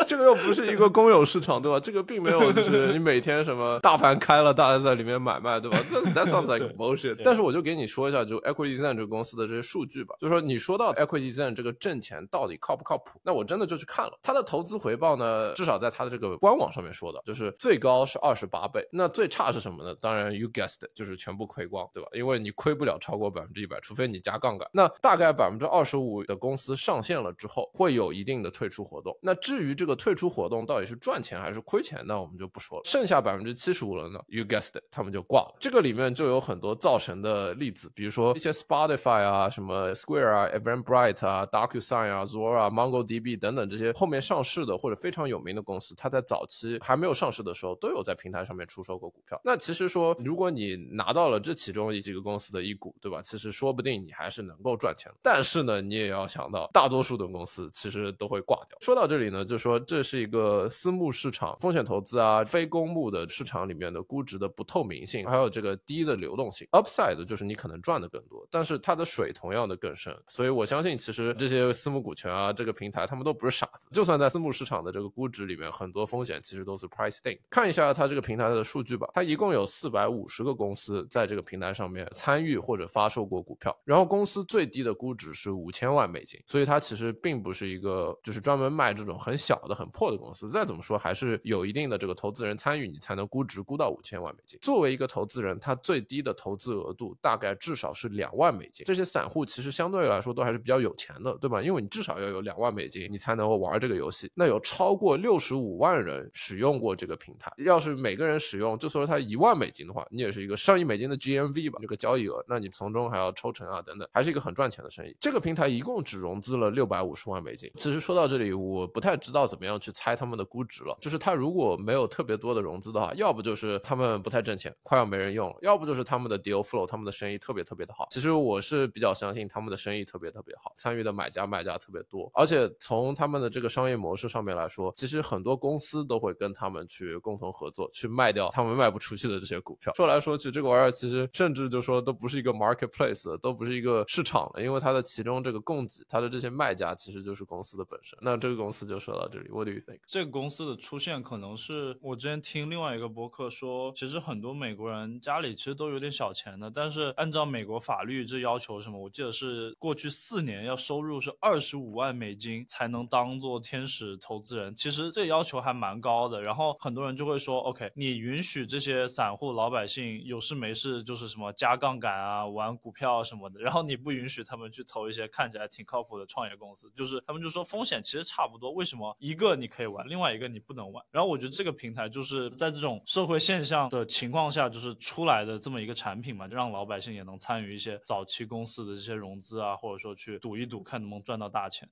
[SPEAKER 2] 这个又不是一个公有市场，对吧？这个并没有就是你每天什么大盘开了，大家在里面买卖，对吧？That sounds like bullshit，但是我就给你说一下，就 EquityZen 这个公司的这些数据吧。就说你说到 EquityZen 这个挣钱到底靠不靠谱？那我真的就去看了，它的投资回报呢，至少在它的这个官网上面说的，就是最高是二十八倍。那最差是什么呢？当然 you guessed，就是全部亏光，对吧？因为你亏不了超过百分之一百，除非你加杠杆。那大概百分之二十五的公司上线了之后，会有一定的退出活动。那至于这个退出活动到底是赚钱还是亏钱，那我们就不说了。剩下百分之七十五了呢，you guessed，他们就挂了。这个里面就有很很多造神的例子，比如说一些 Spotify 啊、什么 Square 啊、Eventbrite 啊、DocuSign 啊、Zora、MongoDB 等等这些后面上市的或者非常有名的公司，它在早期还没有上市的时候，都有在平台上面出售过股票。那其实说，如果你拿到了这其中一几个公司的一股，对吧？其实说不定你还是能够赚钱。但是呢，你也要想到，大多数的公司其实都会挂掉。说到这里呢，就说这是一个私募市场、风险投资啊、非公募的市场里面的估值的不透明性，还有这个低的流动。动性，upside 就是你可能赚的更多，但是它的水同样的更深。所以我相信，其实这些私募股权啊，这个平台他们都不是傻子，就算在私募市场的这个估值里面，很多风险其实都是 price in。看一下它这个平台的数据吧，它一共有四百五十个公司在这个平台上面参与或者发售过股票，然后公司最低的估值是五千万美金，所以它其实并不是一个就是专门卖这种很小的、很破的公司。再怎么说，还是有一定的这个投资人参与，你才能估值估到五千万美金。作为一个投资人，他最低的投资额度大概至少是两万美金。这些散户其实相对来说都还是比较有钱的，对吧？因为你至少要有两万美金，你才能够玩这个游戏。那有超过六十五万人使用过这个平台，要是每个人使用，就说他一万美金的话，你也是一个上亿美金的 GMV 吧，这个交易额，那你从中还要抽成啊等等，还是一个很赚钱的生意。这个平台一共只融资了六百五十万美金。其实说到这里，我不太知道怎么样去猜他们的估值了。就是他如果没有特别多的融资的话，要不就是他们不太挣钱，快要没人用了；要不就是他们的 deal flow，他们的生意特别特别的好。其实我是比较相信他们的生意特别特别好，参与的买家卖家特别多，而且从他们的这个商业模式上面来说，其实很多公司都会跟他们去共同合作，去卖掉他们卖不出去的这些股票。说来说去，这个玩意儿其实甚至就说都不是一个 marketplace，都不是一个市场了，因为它的其中这个供给，它的这些卖家其实就是公司的本身。那这个公司就说到这里，What do you think？
[SPEAKER 1] 这个公司的出现可能是我之前听另外一个博客说，其实很多美国人家里其实都有点小钱的，但是按照美国法律这要求什么，我记得是过去四年要收入是二十五万美金才能当做天使投资人。其实这要求还蛮高的。然后很多人就会说，OK，你允许这些散户老百姓有事没事就是什么加杠杆啊、玩股票什么的，然后你不允许他们去投一些看起来挺靠谱的创业公司，就是他们就说风险其实差不多，为什么一个你可以玩，另外一个你不能玩？然后我觉得这个平台就是在这种社会现象的情况下，就是出来的这么一个产品嘛，就让老百姓也能参与一些早期公司的这些融资啊，或者说去赌一赌，看能不能赚到大钱。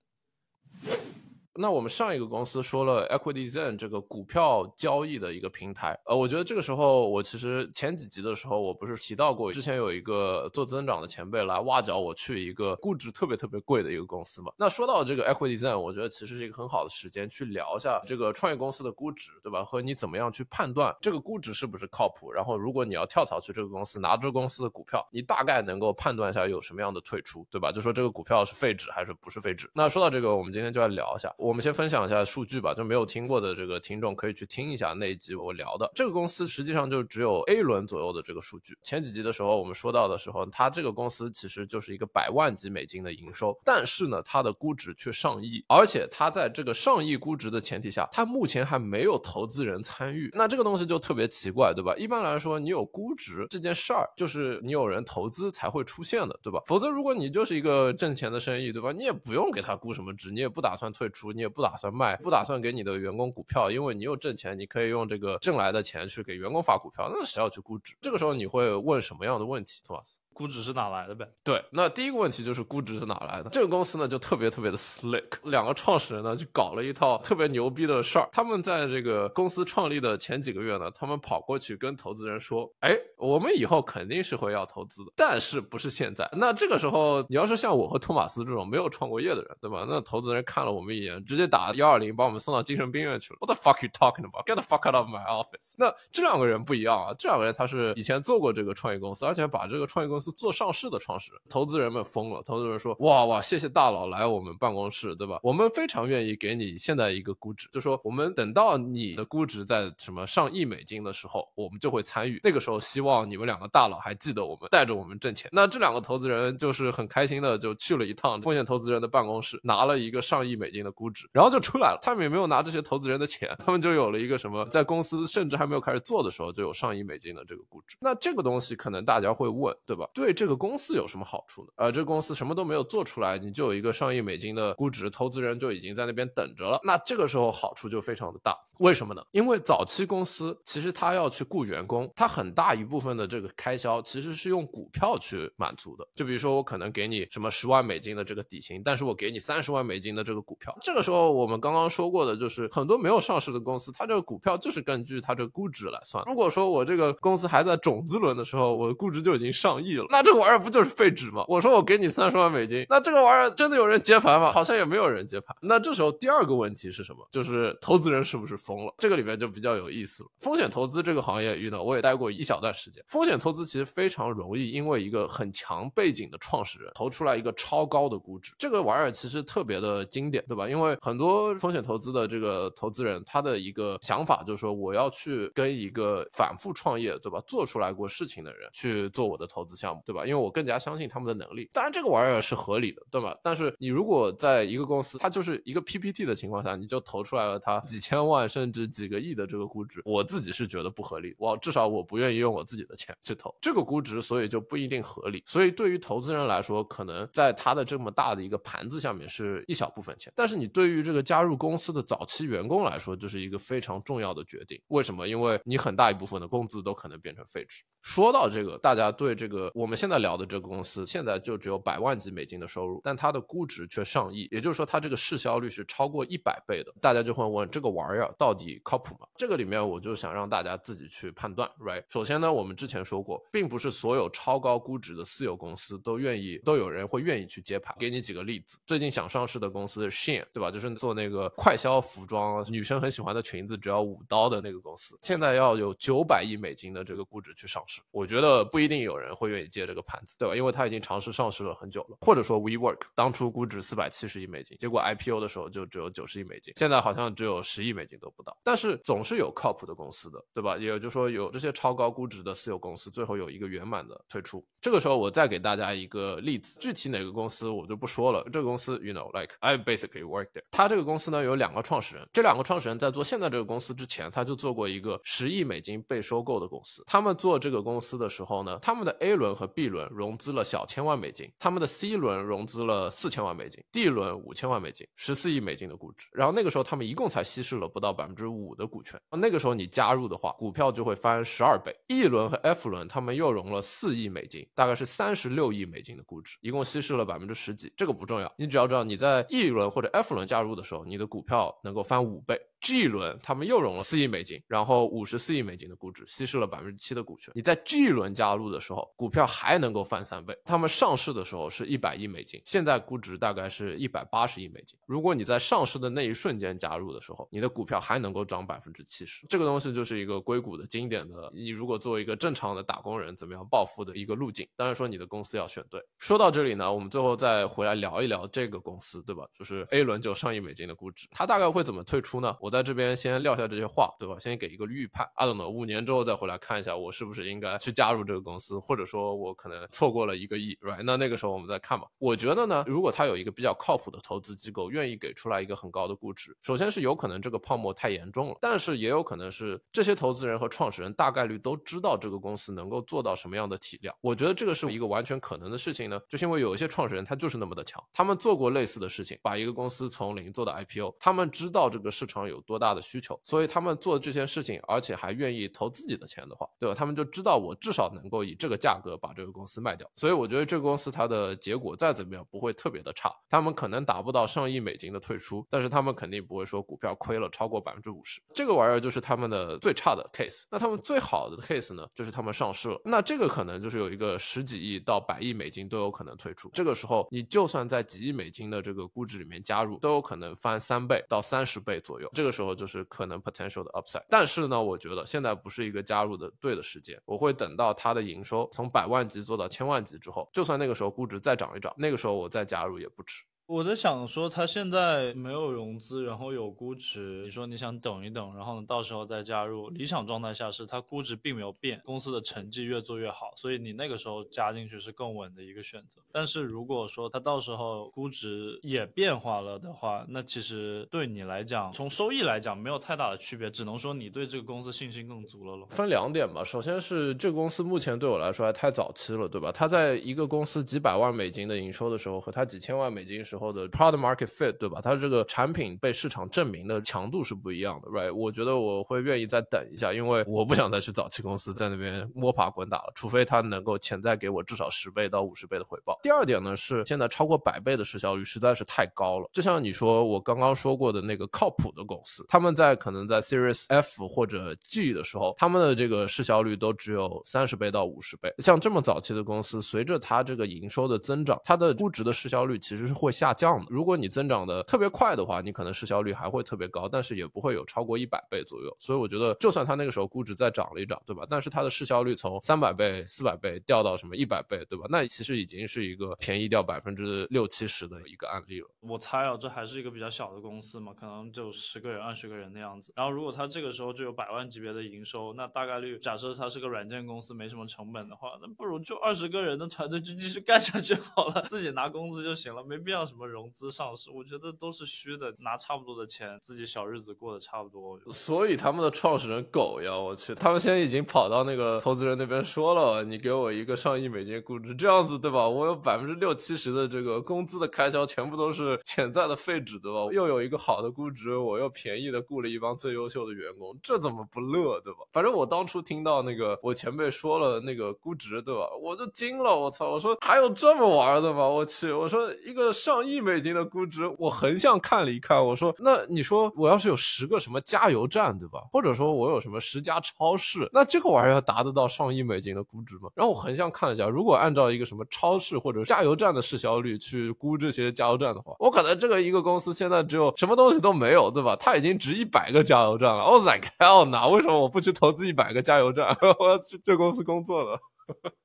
[SPEAKER 2] 那我们上一个公司说了 Equity Zen 这个股票交易的一个平台，呃，我觉得这个时候我其实前几集的时候我不是提到过，之前有一个做增长的前辈来挖角我去一个估值特别特别贵的一个公司嘛。那说到这个 Equity Zen，我觉得其实是一个很好的时间去聊一下这个创业公司的估值，对吧？和你怎么样去判断这个估值是不是靠谱？然后如果你要跳槽去这个公司拿这个公司的股票，你大概能够判断一下有什么样的退出，对吧？就说这个股票是废纸还是不是废纸？那说到这个，我们今天就来聊一下，我我们先分享一下。数据吧，就没有听过的这个听众可以去听一下那一集我聊的这个公司，实际上就只有 A 轮左右的这个数据。前几集的时候我们说到的时候，它这个公司其实就是一个百万级美金的营收，但是呢，它的估值却上亿，而且它在这个上亿估值的前提下，它目前还没有投资人参与。那这个东西就特别奇怪，对吧？一般来说，你有估值这件事儿，就是你有人投资才会出现的，对吧？否则，如果你就是一个挣钱的生意，对吧？你也不用给他估什么值，你也不打算退出，你也不打算卖。不打算给你的员工股票，因为你又挣钱，你可以用这个挣来的钱去给员工发股票，那谁要去估值？这个时候你会问什么样的问题，托马斯？
[SPEAKER 1] 估值是哪来的呗？
[SPEAKER 2] 对，那第一个问题就是估值是哪来的？这个公司呢就特别特别的 slick，两个创始人呢就搞了一套特别牛逼的事儿。他们在这个公司创立的前几个月呢，他们跑过去跟投资人说：“哎，我们以后肯定是会要投资的，但是不是现在。”那这个时候，你要是像我和托马斯这种没有创过业的人，对吧？那投资人看了我们一眼，直接打幺二零，把我们送到精神病院去了。What the fuck you talking about? Get the fuck out of my office！那这两个人不一样啊，这两个人他是以前做过这个创业公司，而且把这个创业公司做上市的。创始人、投资人们疯了。投资人说：“哇哇，谢谢大佬来我们办公室，对吧？我们非常愿意给你现在一个估值，就说我们等到你的估值在什么上亿美金的时候，我们就会参与。那个时候，希望你们两个大佬还记得我们，带着我们挣钱。那这两个投资人就是很开心的，就去了一趟风险投资人的办公室，拿了一个上亿美金的估值，然后就出来了。他们也没有拿这些投资人的钱，他们就有了一个什么，在公司甚至还没有开始做的时候，就有上亿美金的这个估值。那这个东西可能大家会问，对吧？对这个公司有什么好处呢？呃，这个公司什么都没有做出来，你就有一个上亿美金的估值，投资人就已经在那边等着了。那这个时候好处就非常的大，为什么呢？因为早期公司其实他要去雇员工，他很大一部分的这个开销其实是用股票去满足的。就比如说我可能给你什么十万美金的这个底薪，但是我给你三十万美金的这个股票。这个时候我们刚刚说过的就是很多没有上市的公司，它这个股票就是根据它这个估值来算。如果说我这个公司还在种子轮的时候，我的估值就已经上亿那这个玩意儿不就是废纸吗？我说我给你三十万美金，那这个玩意儿真的有人接盘吗？好像也没有人接盘。那这时候第二个问题是什么？就是投资人是不是疯了？这个里面就比较有意思了。风险投资这个行业遇到，我也待过一小段时间。风险投资其实非常容易，因为一个很强背景的创始人投出来一个超高的估值，这个玩意儿其实特别的经典，对吧？因为很多风险投资的这个投资人，他的一个想法就是说，我要去跟一个反复创业，对吧？做出来过事情的人去做我的投资项对吧？因为我更加相信他们的能力。当然，这个玩意儿是合理的，对吧？但是你如果在一个公司，它就是一个 PPT 的情况下，你就投出来了它几千万甚至几个亿的这个估值，我自己是觉得不合理。我至少我不愿意用我自己的钱去投这个估值，所以就不一定合理。所以对于投资人来说，可能在他的这么大的一个盘子下面是一小部分钱，但是你对于这个加入公司的早期员工来说，就是一个非常重要的决定。为什么？因为你很大一部分的工资都可能变成废纸。说到这个，大家对这个我们现在聊的这个公司，现在就只有百万级美金的收入，但它的估值却上亿，也就是说它这个市销率是超过一百倍的。大家就会问这个玩意儿到底靠谱吗？这个里面我就想让大家自己去判断，right？首先呢，我们之前说过，并不是所有超高估值的私有公司都愿意，都有人会愿意去接盘。给你几个例子，最近想上市的公司 Shein，对吧？就是做那个快消服装，女生很喜欢的裙子，只要五刀的那个公司，现在要有九百亿美金的这个估值去上市，我觉得不一定有人会愿意接这个盘子，对吧？因为它已经尝试上市了很久了。或者说 WeWork 当初估值四百七十亿美金，结果 IPO 的时候就只有九十亿美金，现在好像只有十亿美金都不到。但是总是有靠谱的公司的，对吧？也就是说有这些超高估值的私有公司，最后有一个圆满的退出。这个时候我再给大家一个例子，具体哪个公司我就不说了。这个公司，you know like I basically work there。它这个公司呢有两个创始人，这两个创始人在做现在这个公司之前，他就做过一个十亿美金被收购的公司。他们做这个公司的时候呢，他们的 A 轮和 B 轮融资了小千万美金，他们的 C 轮融资了四千万美金，D 轮五千万美金，十四亿美金的估值。然后那个时候他们一共才稀释了不到百分之五的股权。那个时候你加入的话，股票就会翻十二倍。E 轮和 F 轮他们又融了四亿美金，大概是三十六亿美金的估值，一共稀释了百分之十几。这个不重要，你只要知道你在 E 轮或者 F 轮加入的时候，你的股票能够翻五倍。G 轮他们又融了四亿美金，然后五十四亿美金的估值，稀释了百分之七的股权。你在 G 轮加入的时候，股票还能够翻三倍。他们上市的时候是一百亿美金，现在估值大概是一百八十亿美金。如果你在上市的那一瞬间加入的时候，你的股票还能够涨百分之七十。这个东西就是一个硅谷的经典的，你如果作为一个正常的打工人，怎么样暴富的一个路径。当然说你的公司要选对。说到这里呢，我们最后再回来聊一聊这个公司，对吧？就是 A 轮就上亿美金的估值，它大概会怎么退出呢？我我在这边先撂下这些话，对吧？先给一个预判。I don't know，五年之后再回来看一下，我是不是应该去加入这个公司，或者说我可能错过了一个亿，right？那那个时候我们再看吧。我觉得呢，如果他有一个比较靠谱的投资机构，愿意给出来一个很高的估值，首先是有可能这个泡沫太严重了，但是也有可能是这些投资人和创始人大概率都知道这个公司能够做到什么样的体量。我觉得这个是一个完全可能的事情呢，就是因为有一些创始人他就是那么的强，他们做过类似的事情，把一个公司从零做到 IPO，他们知道这个市场有有多大的需求。所以他们做这件事情，而且还愿意投自己的钱的话，对吧？他们就知道我至少能够以这个价格把这个公司卖掉。所以我觉得这个公司它的结果再怎么样不会特别的差。他们可能达不到上亿美金的退出，但是他们肯定不会说股票亏了超过百分之五十。这个玩意儿就是他们的最差的 case。那他们最好的 case 呢，就是他们上市了。那这个可能就是有一个十几亿到百亿美金都有可能退出。这个时候你就算在几亿美金的这个估值里面加入，都有可能翻三倍到三十倍左右。这个时候就是可能 potential 的 upside，但是呢，我觉得现在不是一个加入的对的时间。我会等到它的营收从百万级做到千万级之后，就算那个时候估值再涨一涨，那个时候我再加入也不迟。
[SPEAKER 1] 我在想说，它现在没有融资，然后有估值。你说你想等一等，然后呢，到时候再加入。理想状态下是它估值并没有变，公司的成绩越做越好，所以你那个时候加进去是更稳的一个选择。但是如果说它到时候估值也变化了的话，那其实对你来讲，从收益来讲没有太大的区别，只能说你对这个公司信心更足了咯。
[SPEAKER 2] 分两点吧，首先是这个公司目前对我来说还太早期了，对吧？它在一个公司几百万美金的营收的时候，和它几千万美金时候。候的 product market fit，对吧？它这个产品被市场证明的强度是不一样的，right？我觉得我会愿意再等一下，因为我不想再去早期公司在那边摸爬滚打了，除非它能够潜在给我至少十倍到五十倍的回报。第二点呢是现在超过百倍的市销率实在是太高了，就像你说我刚刚说过的那个靠谱的公司，他们在可能在 Series F 或者 G 的时候，他们的这个市销率都只有三十倍到五十倍。像这么早期的公司，随着它这个营收的增长，它的估值的市销率其实是会下降的。如果你增长的特别快的话，你可能市销率还会特别高，但是也不会有超过一百倍左右。所以我觉得，就算它那个时候估值再涨了一涨，对吧？但是它的市销率从三百倍、四百倍掉到什么一百倍，对吧？那其实已经是一个便宜掉百分之六七十的一个案例了。
[SPEAKER 1] 我猜啊，这还是一个比较小的公司嘛，可能就十个人、二十个人的样子。然后如果它这个时候就有百万级别的营收，那大概率假设它是个软件公司，没什么成本的话，那不如就二十个人的团队就继续干下去好了，自己拿工资就行了，没必要什么什么融资上市。我觉得都是虚的，拿差不多的钱，自己小日子过得差不多。
[SPEAKER 2] 所以他们的创始人狗呀，我去，他们现在已经跑到那个投资人那边说了，你给我一个上亿美金估值，这样子对吧？我有百分之六七十的这个工资的开销全部都是潜在的废纸，对吧？又有一个好的估值，我又便宜的雇了一帮最优秀的员工，这怎么不乐，对吧？反正我当初听到那个我前辈说了那个估值，对吧？我就惊了，我操！我说还有这么玩的吗？我去！我说一个上上亿美金的估值，我横向看了一看，我说那你说我要是有十个什么加油站，对吧？或者说我有什么十家超市，那这个玩意儿要达得到上亿美金的估值吗？然后我横向看了一下，如果按照一个什么超市或者加油站的市销率去估这些加油站的话，我可能这个一个公司现在只有什么东西都没有，对吧？它已经值一百个加油站了。我 like hell 哪？为什么我不去投资一百个加油站？我要去这公司工作了。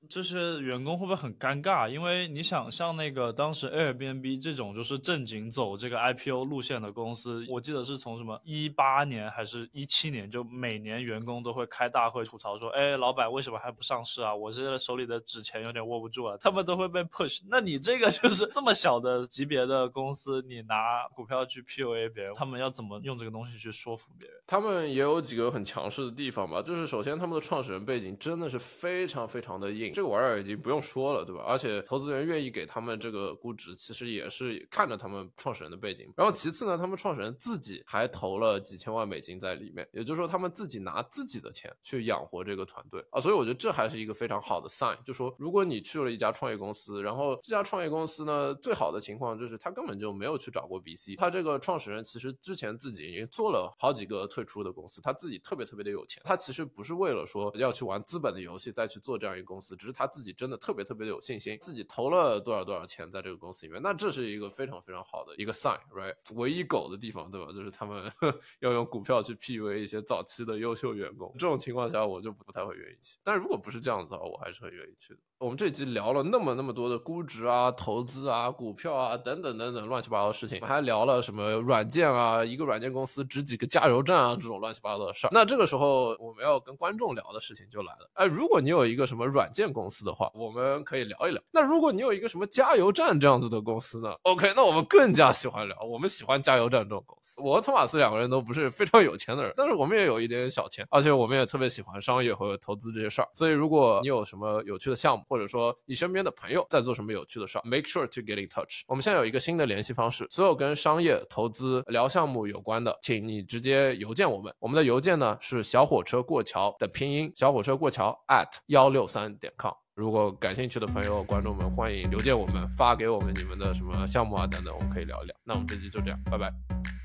[SPEAKER 1] 这 些员工会不会很尴尬？因为你想，像那个当时 Airbnb 这种就是正经走这个 IPO 路线的公司，我记得是从什么一八年还是一七年，就每年员工都会开大会吐槽说：“哎，老板为什么还不上市啊？我现在手里的纸钱有点握不住了。”他们都会被 push。那你这个就是这么小的级别的公司，你拿股票去 PUA 别人，他们要怎么用这个东西去说服别人？
[SPEAKER 2] 他们也有几个很强势的地方吧，就是首先他们的创始人背景真的是非常非常的硬。这个玩意儿已经不用说了，对吧？而且投资人愿意给他们这个估值，其实也是看着他们创始人的背景。然后其次呢，他们创始人自己还投了几千万美金在里面，也就是说他们自己拿自己的钱去养活这个团队啊。所以我觉得这还是一个非常好的 sign，就说如果你去了一家创业公司，然后这家创业公司呢，最好的情况就是他根本就没有去找过 VC，他这个创始人其实之前自己已经做了好几个退出的公司，他自己特别特别的有钱，他其实不是为了说要去玩资本的游戏再去做这样一公司。只是他自己真的特别特别的有信心，自己投了多少多少钱在这个公司里面，那这是一个非常非常好的一个 sign，right？唯一狗的地方，对吧？就是他们 要用股票去 PUA 一些早期的优秀员工，这种情况下我就不太会愿意去。但如果不是这样子的话，我还是很愿意去的。我们这集聊了那么那么多的估值啊、投资啊、股票啊等等等等乱七八糟的事情，我们还聊了什么软件啊，一个软件公司值几个加油站啊这种乱七八糟的事儿。那这个时候我们要跟观众聊的事情就来了，哎，如果你有一个什么软件公司的话，我们可以聊一聊。那如果你有一个什么加油站这样子的公司呢？OK，那我们更加喜欢聊，我们喜欢加油站这种公司。我和托马斯两个人都不是非常有钱的人，但是我们也有一点小钱，而且我们也特别喜欢商业和投资这些事儿。所以如果你有什么有趣的项目，或者说你身边的朋友在做什么有趣的事儿，make sure to get in touch。我们现在有一个新的联系方式，所有跟商业投资聊项目有关的，请你直接邮件我们。我们的邮件呢是小火车过桥的拼音，小火车过桥 at 幺六三点 com。如果感兴趣的朋友、观众们，欢迎邮件我们，发给我们你们的什么项目啊等等，我们可以聊一聊。那我们这期就这样，拜拜。